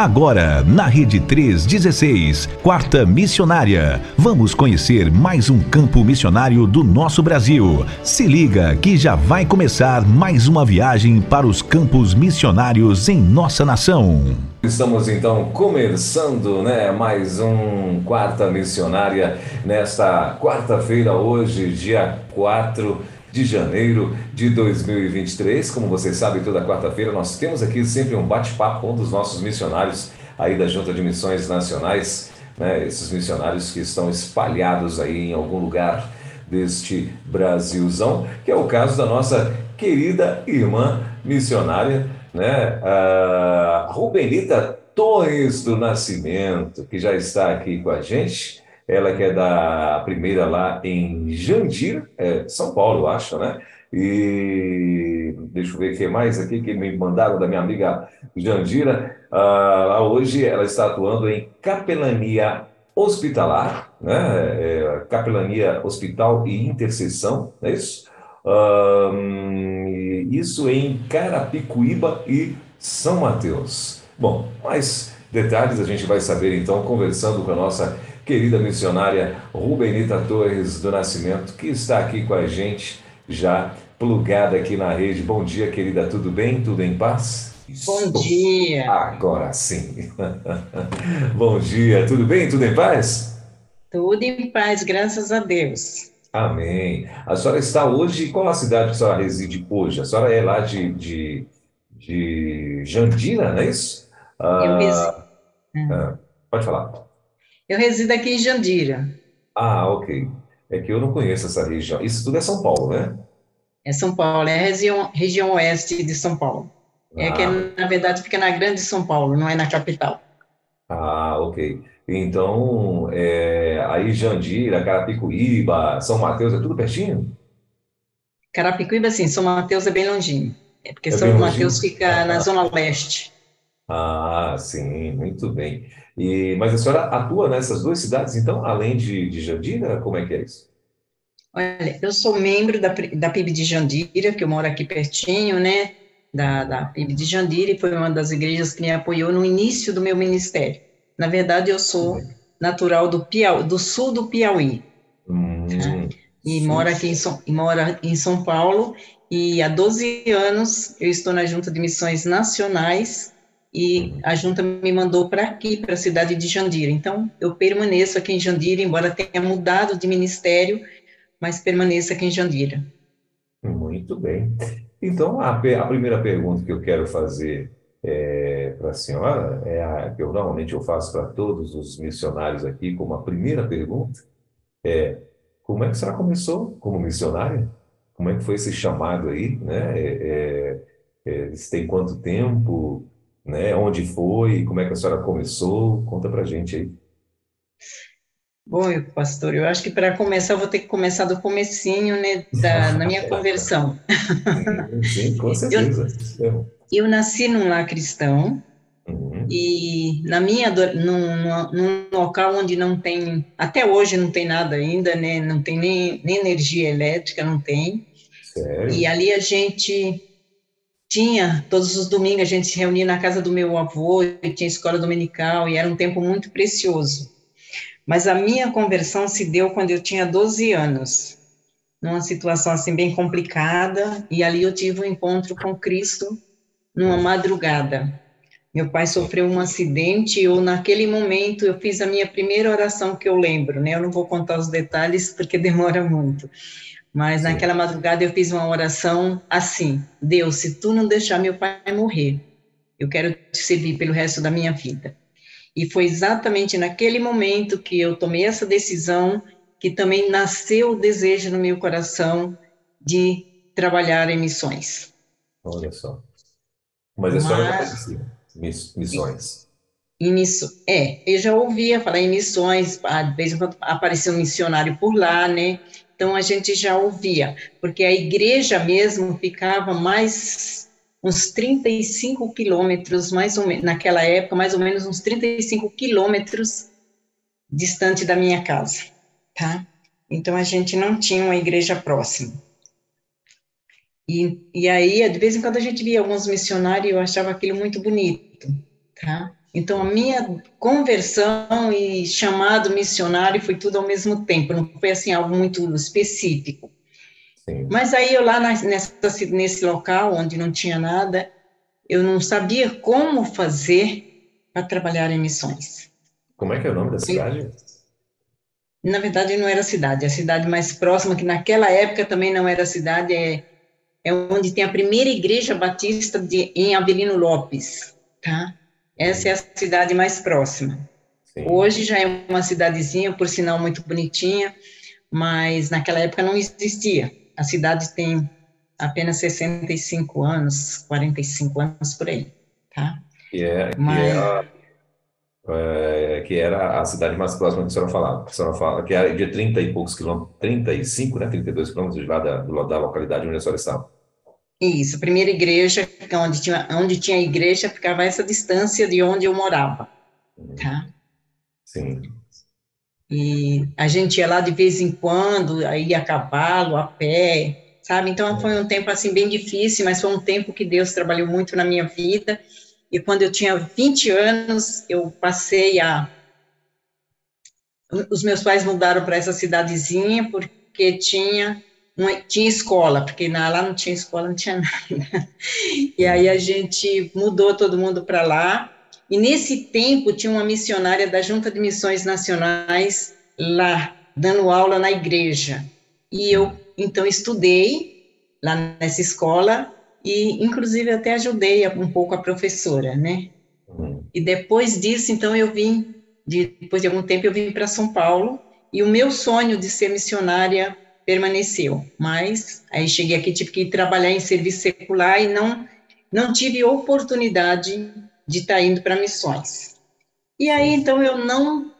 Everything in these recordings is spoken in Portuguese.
Agora, na Rede 316, Quarta Missionária. Vamos conhecer mais um campo missionário do nosso Brasil. Se liga que já vai começar mais uma viagem para os campos missionários em nossa nação. Estamos então começando, né, mais um Quarta Missionária nesta quarta-feira, hoje, dia 4 de janeiro de 2023. Como vocês sabem, toda quarta-feira nós temos aqui sempre um bate-papo com um dos nossos missionários aí da Junta de Missões Nacionais, né? esses missionários que estão espalhados aí em algum lugar deste Brasilzão, que é o caso da nossa querida irmã missionária, né? a Rubenita Torres do Nascimento, que já está aqui com a gente. Ela que é da primeira lá em Jandira, é, São Paulo, eu acho, né? E deixa eu ver o que mais aqui que me mandaram da minha amiga Jandira. Ah, hoje ela está atuando em capelania hospitalar, né? É, capelania hospital e intercessão, é isso? Isso em Carapicuíba e São Mateus. Bom, mais detalhes a gente vai saber então conversando com a nossa querida missionária Rubenita Torres do Nascimento, que está aqui com a gente, já plugada aqui na rede. Bom dia, querida, tudo bem? Tudo em paz? Bom dia. Agora sim. Bom dia, tudo bem? Tudo em paz? Tudo em paz, graças a Deus. Amém. A senhora está hoje, qual a cidade que a senhora reside hoje? A senhora é lá de, de, de Jandira, não é isso? Ah. Ah, pode falar. Eu resido aqui em Jandira. Ah, ok. É que eu não conheço essa região. Isso tudo é São Paulo, né? É São Paulo, é a região, região oeste de São Paulo. É ah. que, na verdade, fica na grande São Paulo, não é na capital. Ah, ok. Então, é, aí Jandira, Carapicuíba, São Mateus, é tudo pertinho? Carapicuíba, sim. São Mateus é bem longinho. É porque é São Mateus fica ah, na zona leste. Ah, sim, muito bem. E, mas a senhora atua nessas duas cidades, então, além de, de Jandira? Como é que é isso? Olha, eu sou membro da, da PIB de Jandira, que eu moro aqui pertinho, né? Da, da PIB de Jandira, e foi uma das igrejas que me apoiou no início do meu ministério. Na verdade, eu sou natural do, Piauí, do sul do Piauí. Hum, né? E moro aqui em São, em São Paulo, e há 12 anos eu estou na Junta de Missões Nacionais e a junta me mandou para aqui, para a cidade de Jandira. Então, eu permaneço aqui em Jandira, embora tenha mudado de ministério, mas permaneço aqui em Jandira. Muito bem. Então, a, a primeira pergunta que eu quero fazer é, para a senhora, é a que eu normalmente eu faço para todos os missionários aqui, como a primeira pergunta, é como é que a senhora começou como missionária? Como é que foi esse chamado aí? Né? É, é, é tem quanto tempo? Né? Onde foi? Como é que a senhora começou? Conta pra gente aí. Bom, pastor, eu acho que para começar eu vou ter que começar do comecinho, né, da, na minha conversão. Sim, sim com certeza. Eu, eu nasci num lar cristão, Uhum. E na minha, num, num, local onde não tem, até hoje não tem nada ainda, né? Não tem nem, nem energia elétrica, não tem. Sério? E ali a gente tinha, todos os domingos a gente se reunia na casa do meu avô, e tinha escola dominical, e era um tempo muito precioso. Mas a minha conversão se deu quando eu tinha 12 anos, numa situação assim bem complicada, e ali eu tive um encontro com Cristo numa madrugada. Meu pai sofreu um acidente eu, naquele momento, eu fiz a minha primeira oração que eu lembro, né? Eu não vou contar os detalhes porque demora muito. Mas naquela madrugada eu fiz uma oração assim: Deus, se tu não deixar meu pai morrer, eu quero te servir pelo resto da minha vida. E foi exatamente naquele momento que eu tomei essa decisão que também nasceu o desejo no meu coração de trabalhar em missões. Olha só. Mas a senhora já conhecia missões. Em miss... É, eu já ouvia falar em missões, às vezes apareceu um missionário por lá, né? Então a gente já ouvia, porque a igreja mesmo ficava mais uns 35 quilômetros, mais ou menos, naquela época, mais ou menos uns 35 quilômetros distante da minha casa, tá? Então a gente não tinha uma igreja próxima. E, e aí, de vez em quando a gente via alguns missionários e eu achava aquilo muito bonito, tá? Então, a minha conversão e chamado missionário foi tudo ao mesmo tempo, não foi assim algo muito específico. Sim. Mas aí eu lá nessa, nesse local onde não tinha nada, eu não sabia como fazer para trabalhar em missões. Como é que é o nome da cidade? Na verdade, não era cidade. A cidade mais próxima, que naquela época também não era cidade, é, é onde tem a primeira igreja batista de, em Avelino Lopes, tá? Essa é a cidade mais próxima. Sim. Hoje já é uma cidadezinha, por sinal, muito bonitinha, mas naquela época não existia. A cidade tem apenas 65 anos, 45 anos por aí, tá? Que, é, mas... que, era, é, que era a cidade mais próxima que a senhora falava. A senhora fala que era de 30 e poucos quilômetros, 35, né, 32 quilômetros de lá da, da localidade onde a senhora estava. Isso, a primeira igreja, onde tinha, onde tinha a igreja, ficava essa distância de onde eu morava, tá? Sim. E a gente ia lá de vez em quando, aí a cavalo, a pé, sabe? Então foi um tempo assim bem difícil, mas foi um tempo que Deus trabalhou muito na minha vida. E quando eu tinha 20 anos, eu passei a os meus pais mudaram para essa cidadezinha porque tinha uma, tinha escola, porque na, lá não tinha escola, não tinha nada. E aí a gente mudou todo mundo para lá. E nesse tempo tinha uma missionária da Junta de Missões Nacionais lá, dando aula na igreja. E eu, então, estudei lá nessa escola e, inclusive, até ajudei um pouco a professora, né? Uhum. E depois disso, então, eu vim, de, depois de algum tempo, eu vim para São Paulo e o meu sonho de ser missionária permaneceu. Mas aí cheguei aqui, tive que trabalhar em serviço secular e não, não tive oportunidade de estar tá indo para missões. E aí, então, eu não.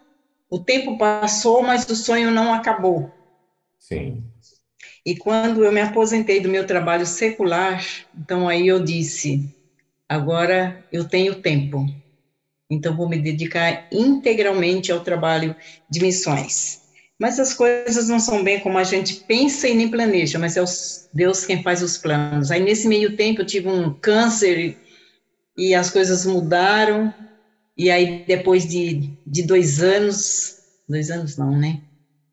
O tempo passou, mas o sonho não acabou. Sim. E quando eu me aposentei do meu trabalho secular, então aí eu disse: agora eu tenho tempo, então vou me dedicar integralmente ao trabalho de missões. Mas as coisas não são bem como a gente pensa e nem planeja, mas é Deus quem faz os planos. Aí nesse meio tempo eu tive um câncer e as coisas mudaram. E aí depois de, de dois anos, dois anos não, né?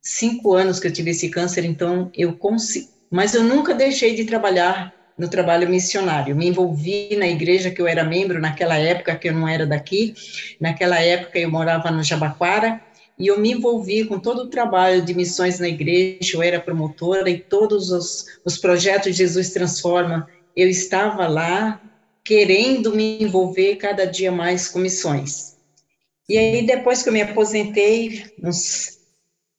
Cinco anos que eu tive esse câncer, então eu consegui. Mas eu nunca deixei de trabalhar no trabalho missionário. Me envolvi na igreja que eu era membro naquela época, que eu não era daqui. Naquela época eu morava no Jabaquara e eu me envolvi com todo o trabalho de missões na igreja, eu era promotora e todos os, os projetos Jesus Transforma, eu estava lá querendo me envolver cada dia mais com missões. E aí, depois que eu me aposentei,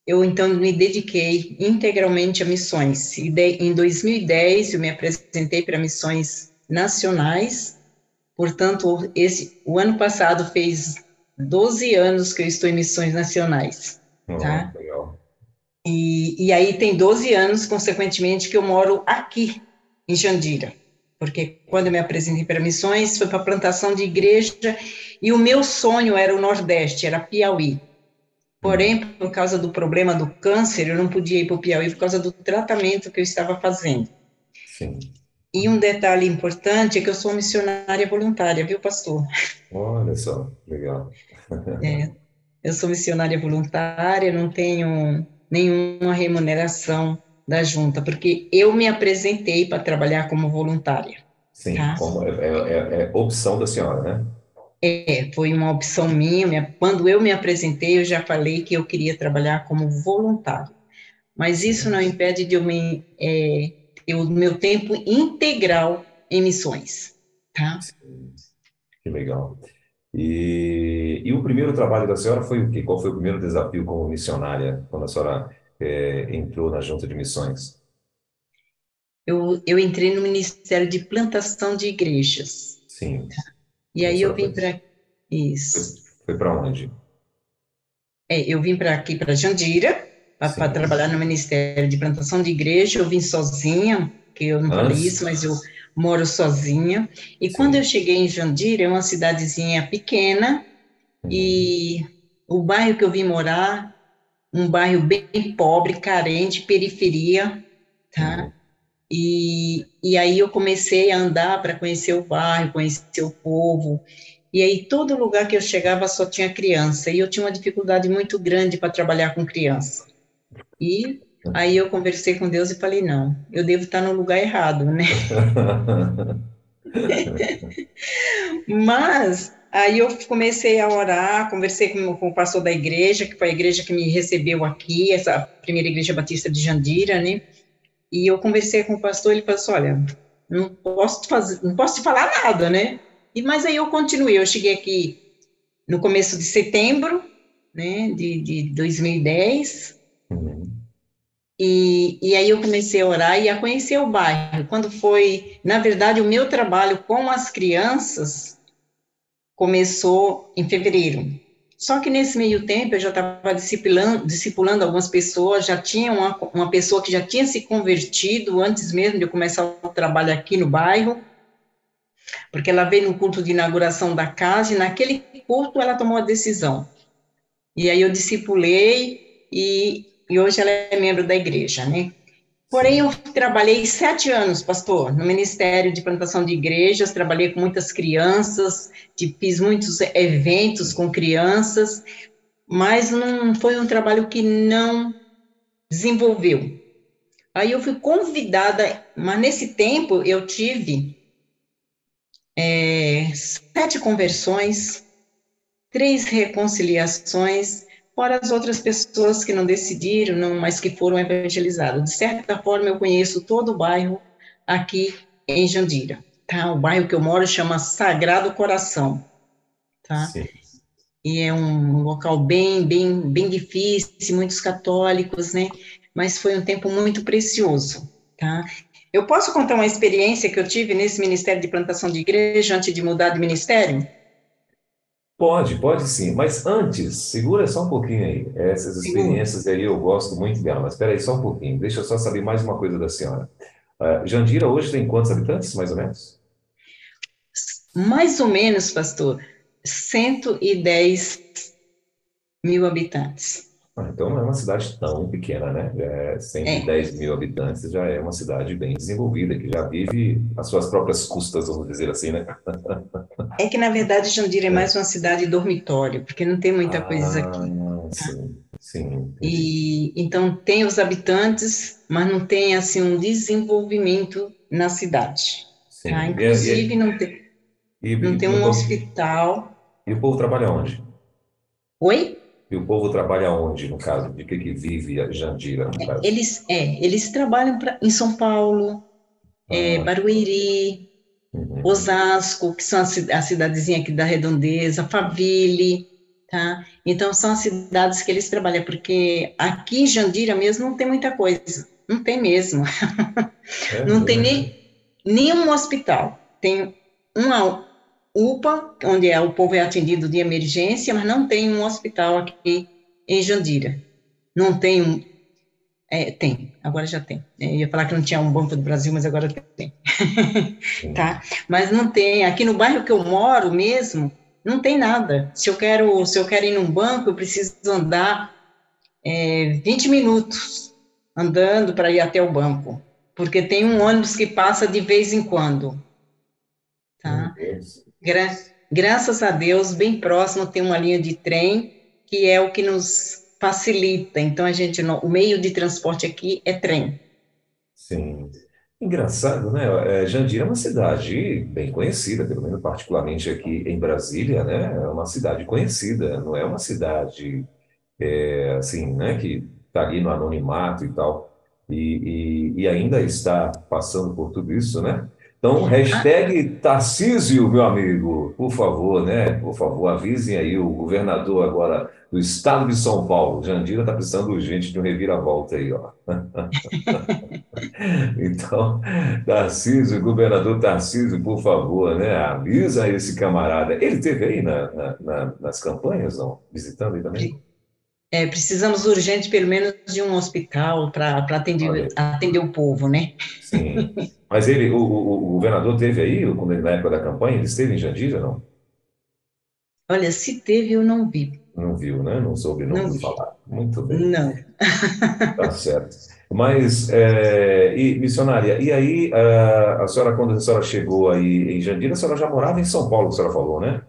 eu então me dediquei integralmente a missões. E de, em 2010, eu me apresentei para missões nacionais, portanto, esse, o ano passado fez 12 anos que eu estou em missões nacionais, oh, tá? Legal. E, e aí tem 12 anos, consequentemente, que eu moro aqui, em Jandira. Porque quando eu me apresentei para missões, foi para plantação de igreja, e o meu sonho era o Nordeste, era Piauí. Porém, por causa do problema do câncer, eu não podia ir para o Piauí por causa do tratamento que eu estava fazendo. Sim. E um detalhe importante é que eu sou missionária voluntária, viu, pastor? Olha só, legal. É, eu sou missionária voluntária, não tenho nenhuma remuneração da junta, porque eu me apresentei para trabalhar como voluntária. Sim, tá? como é, é, é, opção da senhora, né? É, foi uma opção minha. Quando eu me apresentei, eu já falei que eu queria trabalhar como voluntário. Mas isso não impede de eu me é, o meu tempo integral em missões, tá? Sim. Que legal. E, e o primeiro trabalho da senhora foi o quê? Qual foi o primeiro desafio como missionária quando a senhora é, entrou na junta de missões? Eu, eu entrei no Ministério de Plantação de Igrejas. Sim. E aí eu vim para isso. Foi, foi para onde? É, eu vim para aqui para Jandira para trabalhar no Ministério de Plantação de Igreja. Eu vim sozinha, que eu não falei isso, mas eu moro sozinha. E Sim. quando eu cheguei em Jandira, é uma cidadezinha pequena, uhum. e o bairro que eu vim morar, um bairro bem pobre, carente, periferia, tá? Uhum. E, e aí eu comecei a andar para conhecer o bairro, conhecer o povo, E aí, todo lugar que eu chegava só tinha criança, e eu tinha uma dificuldade muito grande para trabalhar com criança. E aí eu conversei com Deus e falei: não, eu devo estar no lugar errado, né? Mas aí eu comecei a orar, conversei com, com, o pastor da igreja, que foi a igreja que me recebeu aqui, essa primeira igreja batista de Jandira, né? E eu conversei com o pastor, ele falou assim, olha, não posso fazer, não posso te falar nada, né? E, mas aí eu continuei, eu cheguei aqui no começo de setembro, né, de, de 2010, uhum. E, e aí eu comecei a orar e a conhecer o bairro. Quando foi, na verdade, o meu trabalho com as crianças começou em fevereiro. Só que nesse meio tempo eu já estava discipulando, algumas pessoas, já tinha uma, uma pessoa que já tinha se convertido antes mesmo de eu começar o trabalho aqui no bairro, porque ela veio no culto de inauguração da casa e naquele culto ela tomou a decisão. E aí eu discipulei e, e hoje ela é membro da igreja, né? Porém, eu trabalhei sete anos, pastor, no Ministério de Plantação de Igrejas, trabalhei com muitas crianças, fiz muitos eventos com crianças, mas não foi um trabalho que não desenvolveu. Aí eu fui convidada, mas nesse tempo eu tive é, sete conversões, três reconciliações, fora as outras pessoas que não decidiram, não, mas que foram evangelizadas. De certa forma, eu conheço todo o bairro aqui em Jandira, tá? O bairro que eu moro chama Sagrado Coração, tá? Sim. E é um local bem, bem, bem difícil, muitos católicos, né? Mas foi um tempo muito precioso, tá? Eu posso contar uma experiência que eu tive nesse Ministério de Plantação de Igreja antes de mudar de ministério? Pode, pode sim. Mas antes, segura só um pouquinho aí. Essas experiências aí eu gosto muito dela. Mas espera aí só um pouquinho. Deixa eu só saber mais uma coisa da senhora. Uh, Jandira hoje tem quantos habitantes, mais ou menos? Mais ou menos, pastor, 110 mil habitantes. Ah, então não é uma cidade tão pequena, né? É 110 é. mil habitantes já é uma cidade bem desenvolvida, que já vive às suas próprias custas, vamos dizer assim, né? É que, na verdade, Jandira é, é mais uma cidade dormitório, porque não tem muita ah, coisa aqui. Tá? Sim, sim. E, então, tem os habitantes, mas não tem, assim, um desenvolvimento na cidade. Sim. Tá? Inclusive, e, e, não tem, e, não tem um povo, hospital. E o povo trabalha onde? Oi? E o povo trabalha onde, no caso? De que, que vive a Jandira, no caso? Eles, é, eles trabalham pra, em São Paulo, é, ah. é, Barueri, uhum. Osasco, que são a, a cidadezinha aqui da Redondeza, Faville, tá? Então, são as cidades que eles trabalham, porque aqui em Jandira mesmo não tem muita coisa, não tem mesmo. É, não tem nem, nenhum hospital, tem uma, UPA, onde é, o povo é atendido de emergência, mas não tem um hospital aqui em Jandira. Não tem um. É, tem, agora já tem. Eu ia falar que não tinha um Banco do Brasil, mas agora tem. tá? Mas não tem. Aqui no bairro que eu moro mesmo, não tem nada. Se eu quero, se eu quero ir num banco, eu preciso andar é, 20 minutos andando para ir até o banco. Porque tem um ônibus que passa de vez em quando. Gra graças a Deus, bem próximo tem uma linha de trem, que é o que nos facilita. Então, a gente, o meio de transporte aqui é trem. Sim. Engraçado, né? É, Jandira é uma cidade bem conhecida, pelo menos particularmente aqui em Brasília, né? É uma cidade conhecida, não é uma cidade é, assim, né? Que está ali no anonimato e tal, e, e, e ainda está passando por tudo isso, né? Então, hashtag Tarcísio, meu amigo, por favor, né? Por favor, avisem aí o governador agora do estado de São Paulo. Jandira está precisando urgente de um reviravolta aí, ó. então, Tarcísio, governador Tarcísio, por favor, né? Avisa esse camarada. Ele teve aí na, na, na, nas campanhas, não? Visitando aí também? É, precisamos urgente, pelo menos, de um hospital para atender, atender o povo, né? Sim. Mas ele, o, o, o governador teve aí, na época da campanha, ele esteve em Jandira, não? Olha, se teve, eu não vi. Não viu, né? Não soube não, não falar. Muito bem. Não. Tá certo. Mas, é, e, missionária, e aí, a, a senhora, quando a senhora chegou aí em Jandira, a senhora já morava em São Paulo, a senhora falou, né?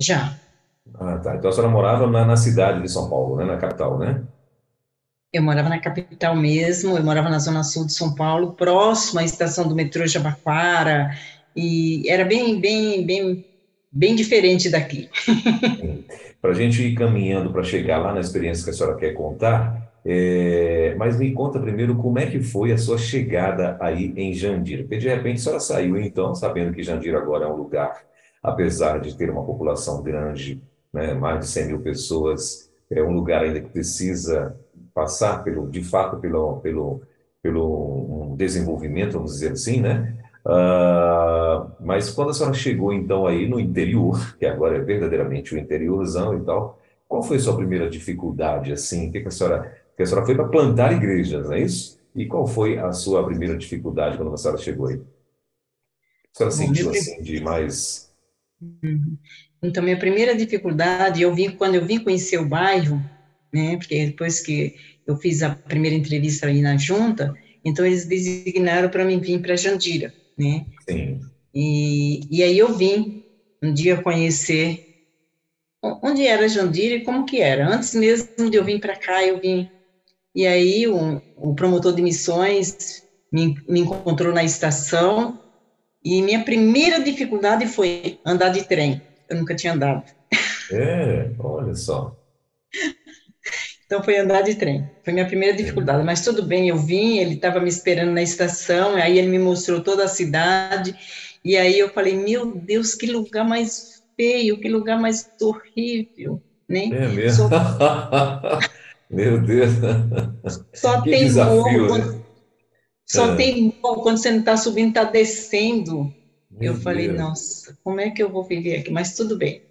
Já. Ah, tá. Então a senhora morava na, na cidade de São Paulo, né? Na capital, né? Eu morava na capital mesmo, eu morava na zona sul de São Paulo, próximo à estação do metrô Jabaquara, e era bem, bem, bem, bem diferente daqui. Para a gente ir caminhando para chegar lá na experiência que a senhora quer contar, é, mas me conta primeiro como é que foi a sua chegada aí em Jandira, porque de repente a senhora saiu então, sabendo que Jandira agora é um lugar, apesar de ter uma população grande, né, mais de 100 mil pessoas, é um lugar ainda que precisa passar pelo, de fato, pelo, pelo, pelo um desenvolvimento, vamos dizer assim, né? Uh, mas quando a senhora chegou então aí no interior, que agora é verdadeiramente o interiorzão e tal, qual foi a sua primeira dificuldade assim? O que, que a senhora, que a senhora foi para plantar igrejas, não é isso? E qual foi a sua primeira dificuldade quando a senhora chegou aí? A senhora sentiu assim de mais uhum. Então, minha primeira dificuldade, eu vim quando eu vim conhecer o bairro, né? Porque depois que eu fiz a primeira entrevista ali na junta, então eles designaram para mim vir para Jandira, né? Sim. E, e aí eu vim um dia conhecer onde era Jandira e como que era. Antes mesmo de eu vir para cá, eu vim. E aí o, o promotor de missões me, me encontrou na estação e minha primeira dificuldade foi andar de trem. Eu nunca tinha andado. É, olha só. Então foi andar de trem. Foi minha primeira dificuldade, mas tudo bem, eu vim, ele estava me esperando na estação, aí ele me mostrou toda a cidade, e aí eu falei, meu Deus, que lugar mais feio, que lugar mais horrível, né? É mesmo? Só... meu Deus. Só que tem desafio, morro, né? só é. tem morro, quando você não está subindo, está descendo. Meu eu falei, Deus. nossa, como é que eu vou viver aqui? Mas tudo bem.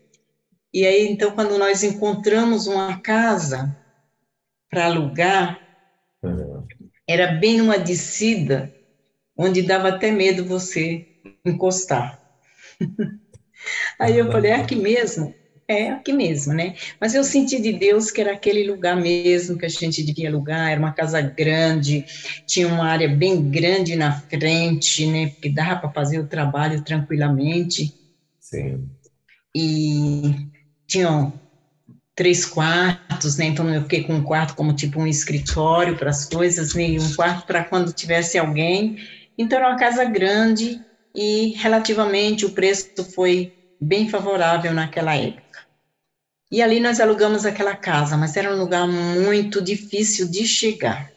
E aí, então, quando nós encontramos uma casa, para alugar, uhum. era bem numa descida, onde dava até medo você encostar. Aí eu falei, é aqui mesmo? É aqui mesmo, né? Mas eu senti de Deus que era aquele lugar mesmo que a gente devia alugar, era uma casa grande, tinha uma área bem grande na frente, né? Porque dava para fazer o trabalho tranquilamente. Sim. E tinham três quartos, né? Então eu fiquei com um quarto como tipo um escritório para as coisas, né? E um quarto para quando tivesse alguém. Então era uma casa grande e relativamente o preço foi bem favorável naquela época. E ali nós alugamos aquela casa, mas era um lugar muito difícil de chegar.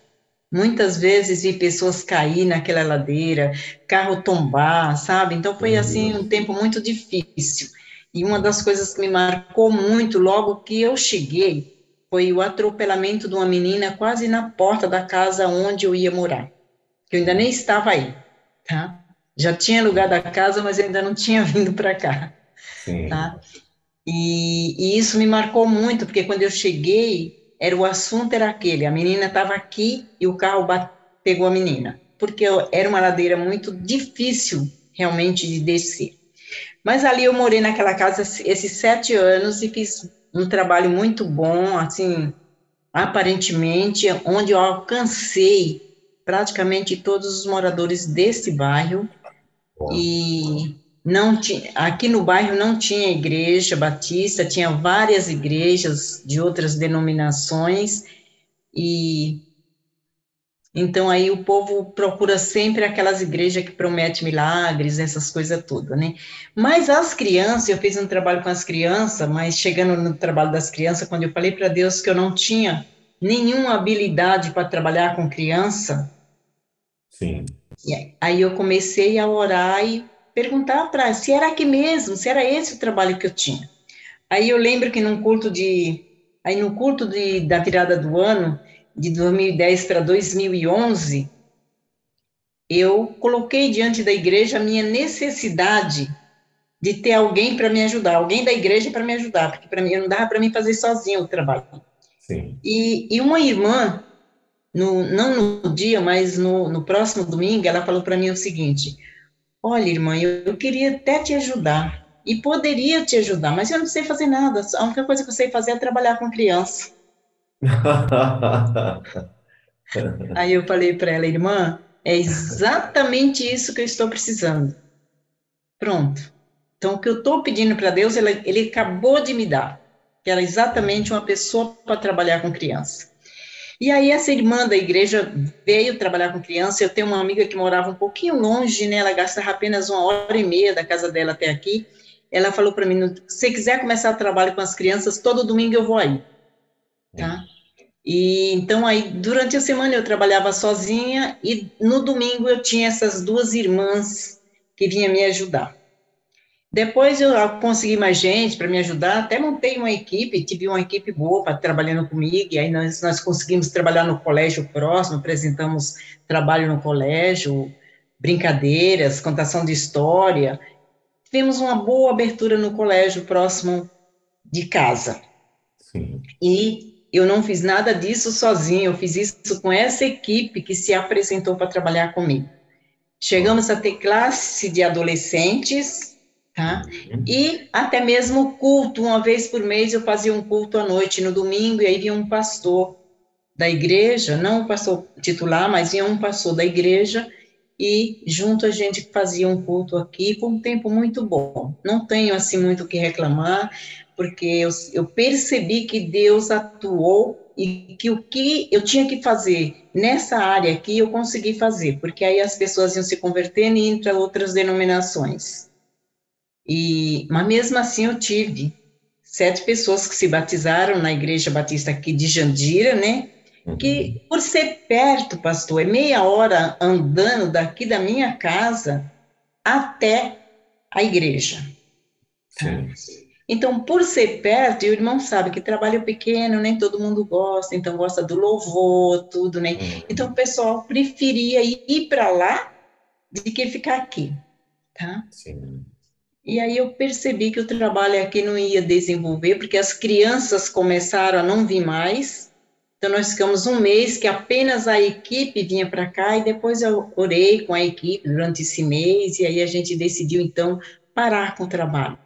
Muitas vezes vi pessoas cair naquela ladeira, carro tombar, sabe? Então foi assim um tempo muito difícil. E uma das coisas que me marcou muito logo que eu cheguei foi o atropelamento de uma menina quase na porta da casa onde eu ia morar. Que eu ainda nem estava aí, tá? Já tinha lugar da casa, mas ainda não tinha vindo para cá, Sim. tá? E, e, isso me marcou muito, porque quando eu cheguei, era o assunto era aquele, a menina estava aqui e o carro bate, pegou a menina, porque era uma ladeira muito difícil realmente de descer. Mas ali eu morei naquela casa esses sete anos e fiz um trabalho muito bom, assim, aparentemente, onde eu alcancei praticamente todos os moradores desse bairro. E não tinha, aqui no bairro não tinha igreja batista, tinha várias igrejas de outras denominações e então aí o povo procura sempre aquelas igrejas que prometem milagres, essas coisas todas, né? Mas as crianças, eu fiz um trabalho com as crianças, mas chegando no trabalho das crianças, quando eu falei para Deus que eu não tinha nenhuma habilidade para trabalhar com criança, Sim. aí eu comecei a orar e perguntar para se era aqui mesmo, se era esse o trabalho que eu tinha. Aí eu lembro que num culto de aí no culto de, da virada do ano, de 2010 para 2011, eu coloquei diante da igreja a minha necessidade de ter alguém para me ajudar, alguém da igreja para me ajudar, porque para mim não dava para mim fazer sozinho o trabalho. Sim. E, e uma irmã, no, não no dia, mas no, no próximo domingo, ela falou para mim o seguinte: Olha, irmã, eu, queria até te ajudar e poderia te ajudar, mas eu não sei fazer nada. A única coisa que eu sei fazer é trabalhar com criança. Aí eu falei para ela, irmã, é exatamente isso que eu estou precisando. Pronto. Então, o que eu estou pedindo para Deus, ele, ele acabou de me dar, que era exatamente uma pessoa para trabalhar com criança. E aí essa irmã da igreja veio trabalhar com criança. Eu tenho uma amiga que morava um pouquinho longe, né? Ela gastava apenas uma hora e meia da casa dela até aqui. Ela falou para mim: se quiser começar o trabalho com as crianças, todo domingo eu vou aí, tá? E então aí durante a semana eu trabalhava sozinha e no domingo eu tinha essas duas irmãs que vinham me ajudar. Depois eu consegui mais gente para me ajudar, até montei uma equipe, tive uma equipe boa para trabalhando comigo, e aí nós, nós conseguimos trabalhar no colégio próximo, apresentamos trabalho no colégio, brincadeiras, contação de história. Tivemos uma boa abertura no colégio próximo de casa. Sim. E eu não fiz nada disso sozinho, eu fiz isso com essa equipe que se apresentou para trabalhar comigo. Chegamos a ter classe de adolescentes, tá? Uhum. E até mesmo culto, uma vez por mês eu fazia um culto à noite, no domingo, e aí vinha um pastor da igreja, não o pastor titular, mas vinha um pastor da igreja, e junto a gente fazia um culto aqui, foi um tempo muito bom. Não tenho, assim, muito o que reclamar, porque eu, eu percebi que Deus atuou e que o que eu tinha que fazer nessa área aqui, eu consegui fazer, porque aí as pessoas iam se convertendo e indo para outras denominações. E, mas mesmo assim eu tive sete pessoas que se batizaram na Igreja Batista aqui de Jandira, né? Uhum. Que por ser perto, pastor, é meia hora andando daqui da minha casa até a igreja. Então, por ser perto, e o irmão sabe que trabalho pequeno, nem todo mundo gosta, então gosta do louvor, tudo, né? Uhum. Então, o pessoal preferia ir para lá do que ficar aqui, tá? Sim. E aí eu percebi que o trabalho aqui não ia desenvolver, porque as crianças começaram a não vir mais. Então nós ficamos um mês que apenas a equipe vinha para cá e depois eu orei com a equipe durante esse mês e aí a gente decidiu então parar com o trabalho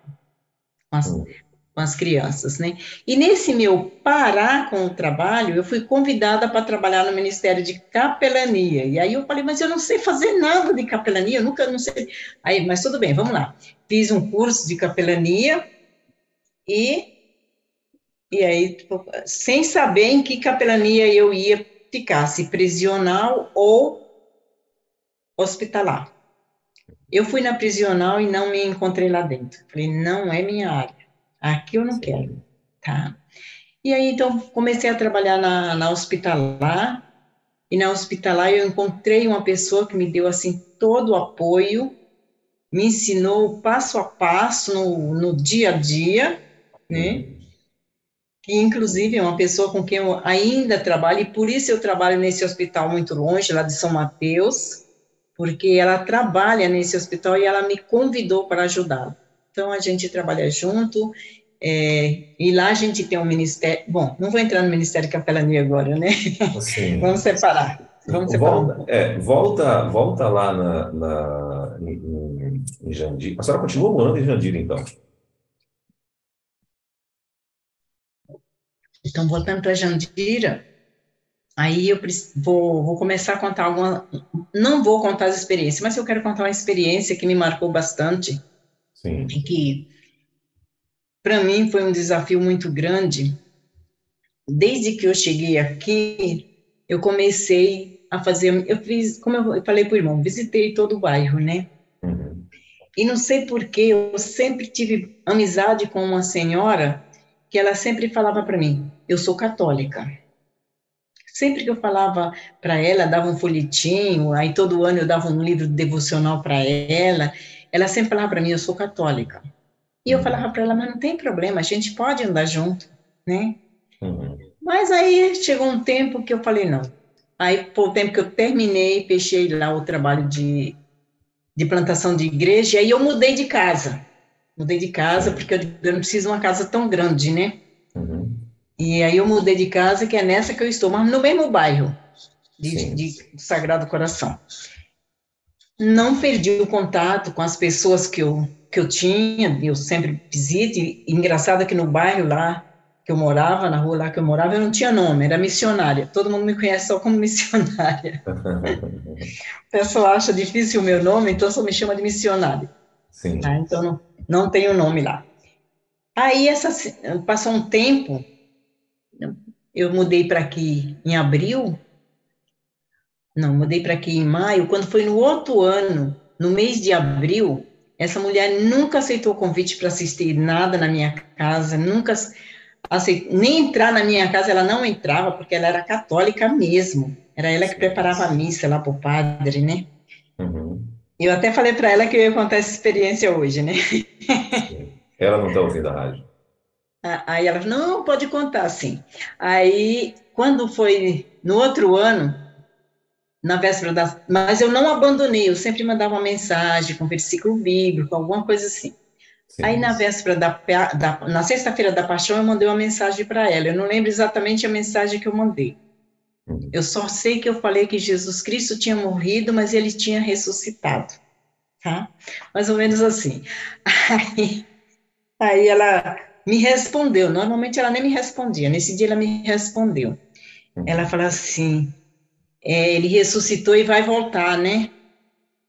com as crianças, né? E nesse meu parar com o trabalho, eu fui convidada para trabalhar no Ministério de Capelania. E aí eu falei, mas eu não sei fazer nada de capelania, eu nunca não sei. Aí, mas tudo bem, vamos lá. Fiz um curso de capelania e e aí tipo, sem saber em que capelania eu ia ficar, se prisional ou hospitalar. Eu fui na prisional e não me encontrei lá dentro. Falei, não é minha área. Aqui eu não quero, tá? E aí, então, comecei a trabalhar na, na hospitalar, e na hospitalar eu encontrei uma pessoa que me deu, assim, todo o apoio, me ensinou passo a passo, no, no dia a dia, né? Que, inclusive, é uma pessoa com quem eu ainda trabalho, e por isso eu trabalho nesse hospital muito longe, lá de São Mateus, porque ela trabalha nesse hospital e ela me convidou para ajudá-la. Então, a gente trabalha junto, é, e lá a gente tem um ministério. Bom, não vou entrar no Ministério Capelania agora, né? Vamos separar. Vamos separar. Volta, é, volta, volta lá na, na, em, em Jandira. A senhora continua morando em Jandira, então? Então, voltando para Jandira, aí eu vou, vou começar a contar alguma. Não vou contar as experiências, mas eu quero contar uma experiência que me marcou bastante Sim. que para mim foi um desafio muito grande. Desde que eu cheguei aqui, eu comecei a fazer, eu fiz, como eu falei para o irmão, visitei todo o bairro, né? Uhum. E não sei porquê, eu sempre tive amizade com uma senhora que ela sempre falava para mim, eu sou católica. Sempre que eu falava para ela, dava um folhetinho, aí todo ano eu dava um livro devocional para ela, ela sempre falava para mim, eu sou católica. E eu uhum. falava para ela, mas não tem problema, a gente pode andar junto, né? Uhum. Mas aí chegou um tempo que eu falei, não. Aí, por o tempo que eu terminei, fechei lá o trabalho de, de plantação de igreja, e aí eu mudei de casa. Mudei de casa, porque eu, eu não preciso de uma casa tão grande, né? Uhum. E aí eu mudei de casa, que é nessa que eu estou, mas no mesmo bairro de, de Sagrado Coração não perdi o contato com as pessoas que eu, que eu tinha, eu sempre visito, e engraçado que no bairro lá que eu morava, na rua lá que eu morava, eu não tinha nome, era missionária, todo mundo me conhece só como missionária. o pessoal acha difícil o meu nome, então só me chama de missionária. Sim. Tá? Então, não, não tem o nome lá. Aí essa passou um tempo, eu mudei para aqui em abril, não, mudei para aqui em maio, quando foi no outro ano, no mês de abril, essa mulher nunca aceitou o convite para assistir nada na minha casa, nunca aceitou, nem entrar na minha casa, ela não entrava, porque ela era católica mesmo. Era ela que preparava a missa lá para o padre, né? Uhum. Eu até falei para ela que eu ia contar essa experiência hoje, né? Sim. Ela não está ouvindo a rádio. Aí ela falou, não, pode contar, sim. Aí, quando foi no outro ano, na véspera da... Mas eu não abandonei, eu sempre mandava uma mensagem com versículo bíblico, alguma coisa assim. Sim. Aí, na véspera da... da na sexta-feira da paixão, eu mandei uma mensagem para ela. Eu não lembro exatamente a mensagem que eu mandei. Uhum. Eu só sei que eu falei que Jesus Cristo tinha morrido, mas ele tinha ressuscitado. Tá? Mais ou menos assim. Aí, aí ela me respondeu. Normalmente ela nem me respondia. Nesse dia ela me respondeu. Uhum. Ela falou assim: é, ele ressuscitou e vai voltar, né?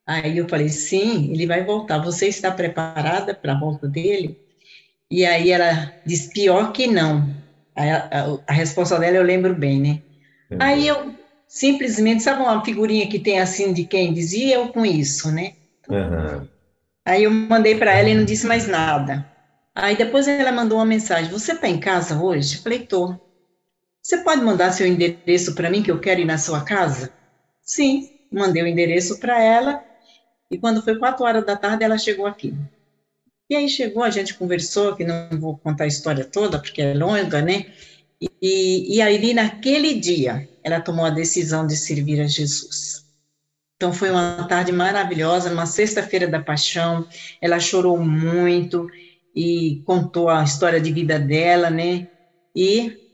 Aí eu falei: sim, ele vai voltar. Você está preparada para a volta dele? E aí ela disse: pior que não. A, a, a resposta dela eu lembro bem, né? Aí eu simplesmente, sabe uma figurinha que tem assim de quem dizia eu com isso, né? Uhum. Aí eu mandei para ela e não disse mais nada. Aí depois ela mandou uma mensagem: Você está em casa hoje? Eu falei: Tô. Você pode mandar seu endereço para mim que eu quero ir na sua casa? Sim, mandei o endereço para ela. E quando foi quatro horas da tarde, ela chegou aqui. E aí chegou, a gente conversou, que não vou contar a história toda, porque é longa, né? E, e aí, naquele dia, ela tomou a decisão de servir a Jesus. Então, foi uma tarde maravilhosa, numa sexta-feira da paixão. Ela chorou muito, e contou a história de vida dela, né? E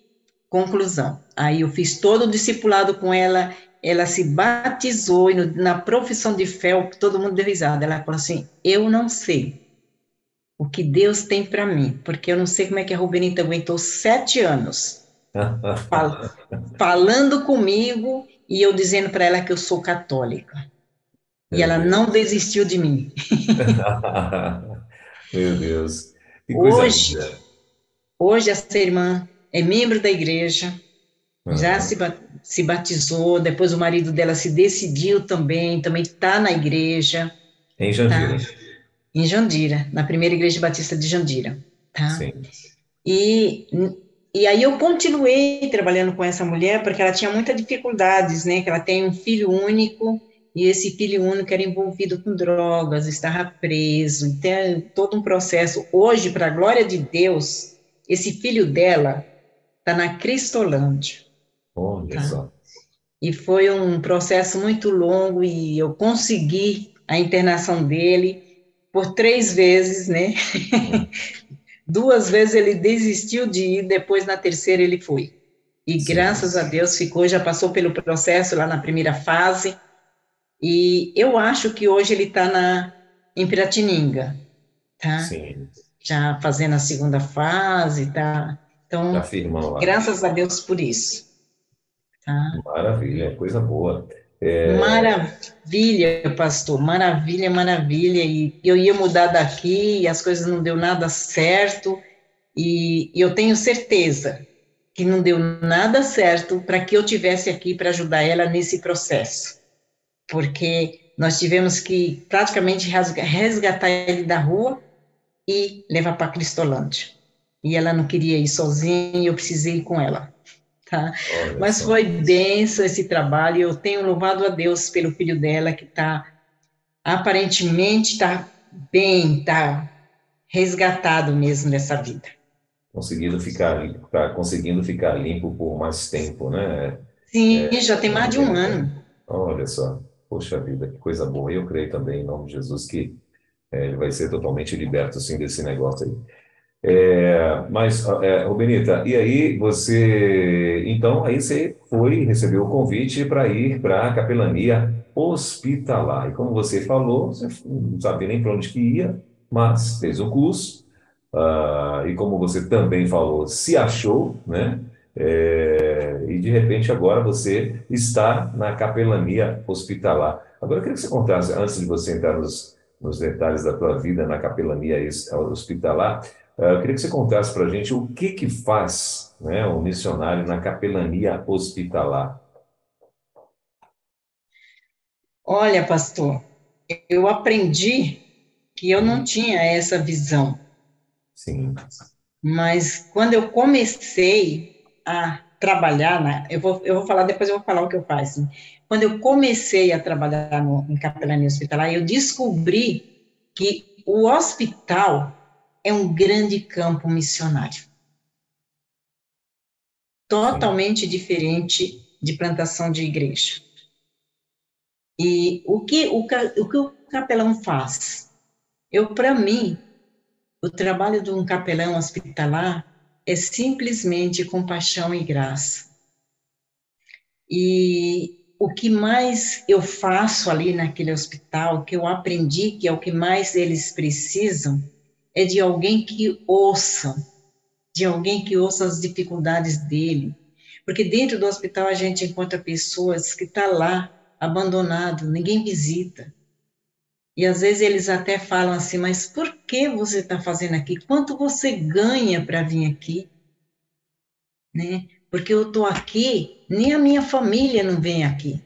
conclusão. Aí eu fiz todo o discipulado com ela, ela se batizou e no, na profissão de fé, todo mundo deu risada. Ela falou assim: Eu não sei o que Deus tem para mim, porque eu não sei como é que a Rubenita aguentou sete anos fal, falando comigo e eu dizendo para ela que eu sou católica. E ela não desistiu de mim. Meu Deus. hoje, hoje essa irmã é membro da igreja, uhum. já se, se batizou, depois o marido dela se decidiu também, também está na igreja. Em Jandira. Tá? Em Jandira, na primeira igreja batista de Jandira. Tá? Sim. E, e aí eu continuei trabalhando com essa mulher, porque ela tinha muitas dificuldades, né? Que ela tem um filho único, e esse filho único era envolvido com drogas, estava preso, tem todo um processo. Hoje, para a glória de Deus, esse filho dela está na Cristolândia. Olha tá? só. E foi um processo muito longo e eu consegui a internação dele por três vezes, né? Duas vezes ele desistiu de ir, depois na terceira ele foi. E Sim. graças a Deus ficou, já passou pelo processo lá na primeira fase e eu acho que hoje ele está na em Piratininga, tá? Sim. Já fazendo a segunda fase, tá? Então, graças a Deus por isso. Tá? Maravilha, coisa boa. É... Maravilha, pastor, maravilha, maravilha. E eu ia mudar daqui e as coisas não deu nada certo. E, e eu tenho certeza que não deu nada certo para que eu tivesse aqui para ajudar ela nesse processo porque nós tivemos que praticamente resgatar ele da rua e levar para Cristolândia. E ela não queria ir sozinha, eu precisei ir com ela. Tá? Mas foi denso esse trabalho, eu tenho louvado a Deus pelo filho dela, que está, aparentemente, está bem, está resgatado mesmo nessa vida. Conseguindo ficar, tá conseguindo ficar limpo por mais tempo, né? Sim, é, já tem mais de um ano. Olha só. Poxa vida, que coisa boa. Eu creio também, em nome de Jesus, que é, ele vai ser totalmente liberto, assim, desse negócio aí. É, mas, é, Rubenita, e aí você, então, aí você foi, recebeu o convite para ir para a capelania hospitalar. E como você falou, você não sabia nem para onde que ia, mas fez o curso, uh, e como você também falou, se achou, né? É, e de repente agora você está na capelania hospitalar. Agora eu queria que você contasse, antes de você entrar nos, nos detalhes da tua vida na capelania hospitalar. Ah, eu queria que você contasse para a gente o que que faz né, um missionário na capelania hospitalar. Olha, pastor, eu aprendi que eu não tinha essa visão. Sim. Mas quando eu comecei a trabalhar, na, eu, vou, eu vou falar, depois eu vou falar o que eu faço. Quando eu comecei a trabalhar no, em capelania hospitalar, eu descobri que o hospital é um grande campo missionário. Totalmente diferente de plantação de igreja. E o que o, o, que o capelão faz? Eu, para mim, o trabalho de um capelão hospitalar é simplesmente compaixão e graça. E o que mais eu faço ali naquele hospital, que eu aprendi que é o que mais eles precisam, é de alguém que ouça, de alguém que ouça as dificuldades dele. Porque dentro do hospital a gente encontra pessoas que estão tá lá, abandonado, ninguém visita. E às vezes eles até falam assim, mas por que você está fazendo aqui? Quanto você ganha para vir aqui? Né? Porque eu estou aqui, nem a minha família não vem aqui.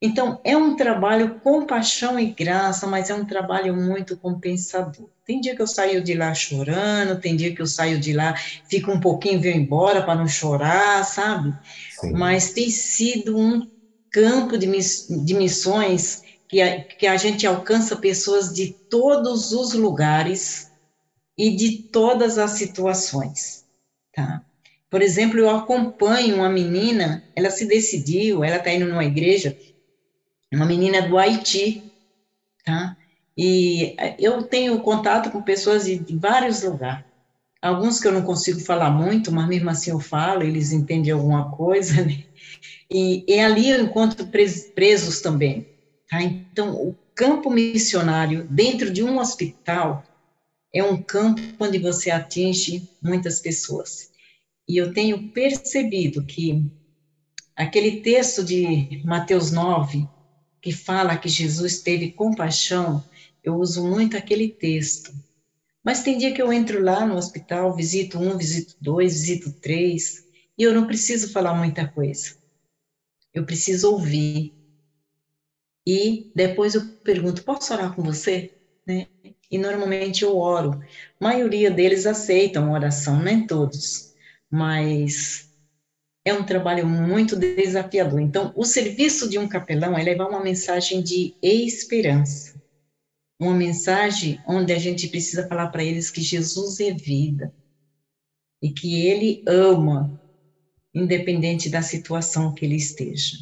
Então, é um trabalho com paixão e graça, mas é um trabalho muito compensador. Tem dia que eu saio de lá chorando, tem dia que eu saio de lá, fico um pouquinho, venho embora para não chorar, sabe? Sim. Mas tem sido um campo de, miss, de missões que a, que a gente alcança pessoas de todos os lugares e de todas as situações, tá? Por exemplo, eu acompanho uma menina, ela se decidiu, ela está indo numa igreja, uma menina do Haiti, tá? E eu tenho contato com pessoas de, vários lugares. Alguns que eu não consigo falar muito, mas mesmo assim eu falo, eles entendem alguma coisa, né? E, e ali eu encontro presos também, Tá? Então, o campo missionário dentro de um hospital é um campo onde você atinge muitas pessoas. E eu tenho percebido que aquele texto de Mateus 9, que fala que Jesus teve compaixão, eu uso muito aquele texto. Mas tem dia que eu entro lá no hospital, visito um, visito dois, visito três, e eu não preciso falar muita coisa. Eu preciso ouvir e depois eu pergunto, posso orar com você? Né? E normalmente eu oro. A maioria deles aceitam oração, nem todos, mas é um trabalho muito desafiador. Então, o serviço de um capelão é levar uma mensagem de esperança, uma mensagem onde a gente precisa falar para eles que Jesus é vida e que Ele ama, independente da situação que ele esteja.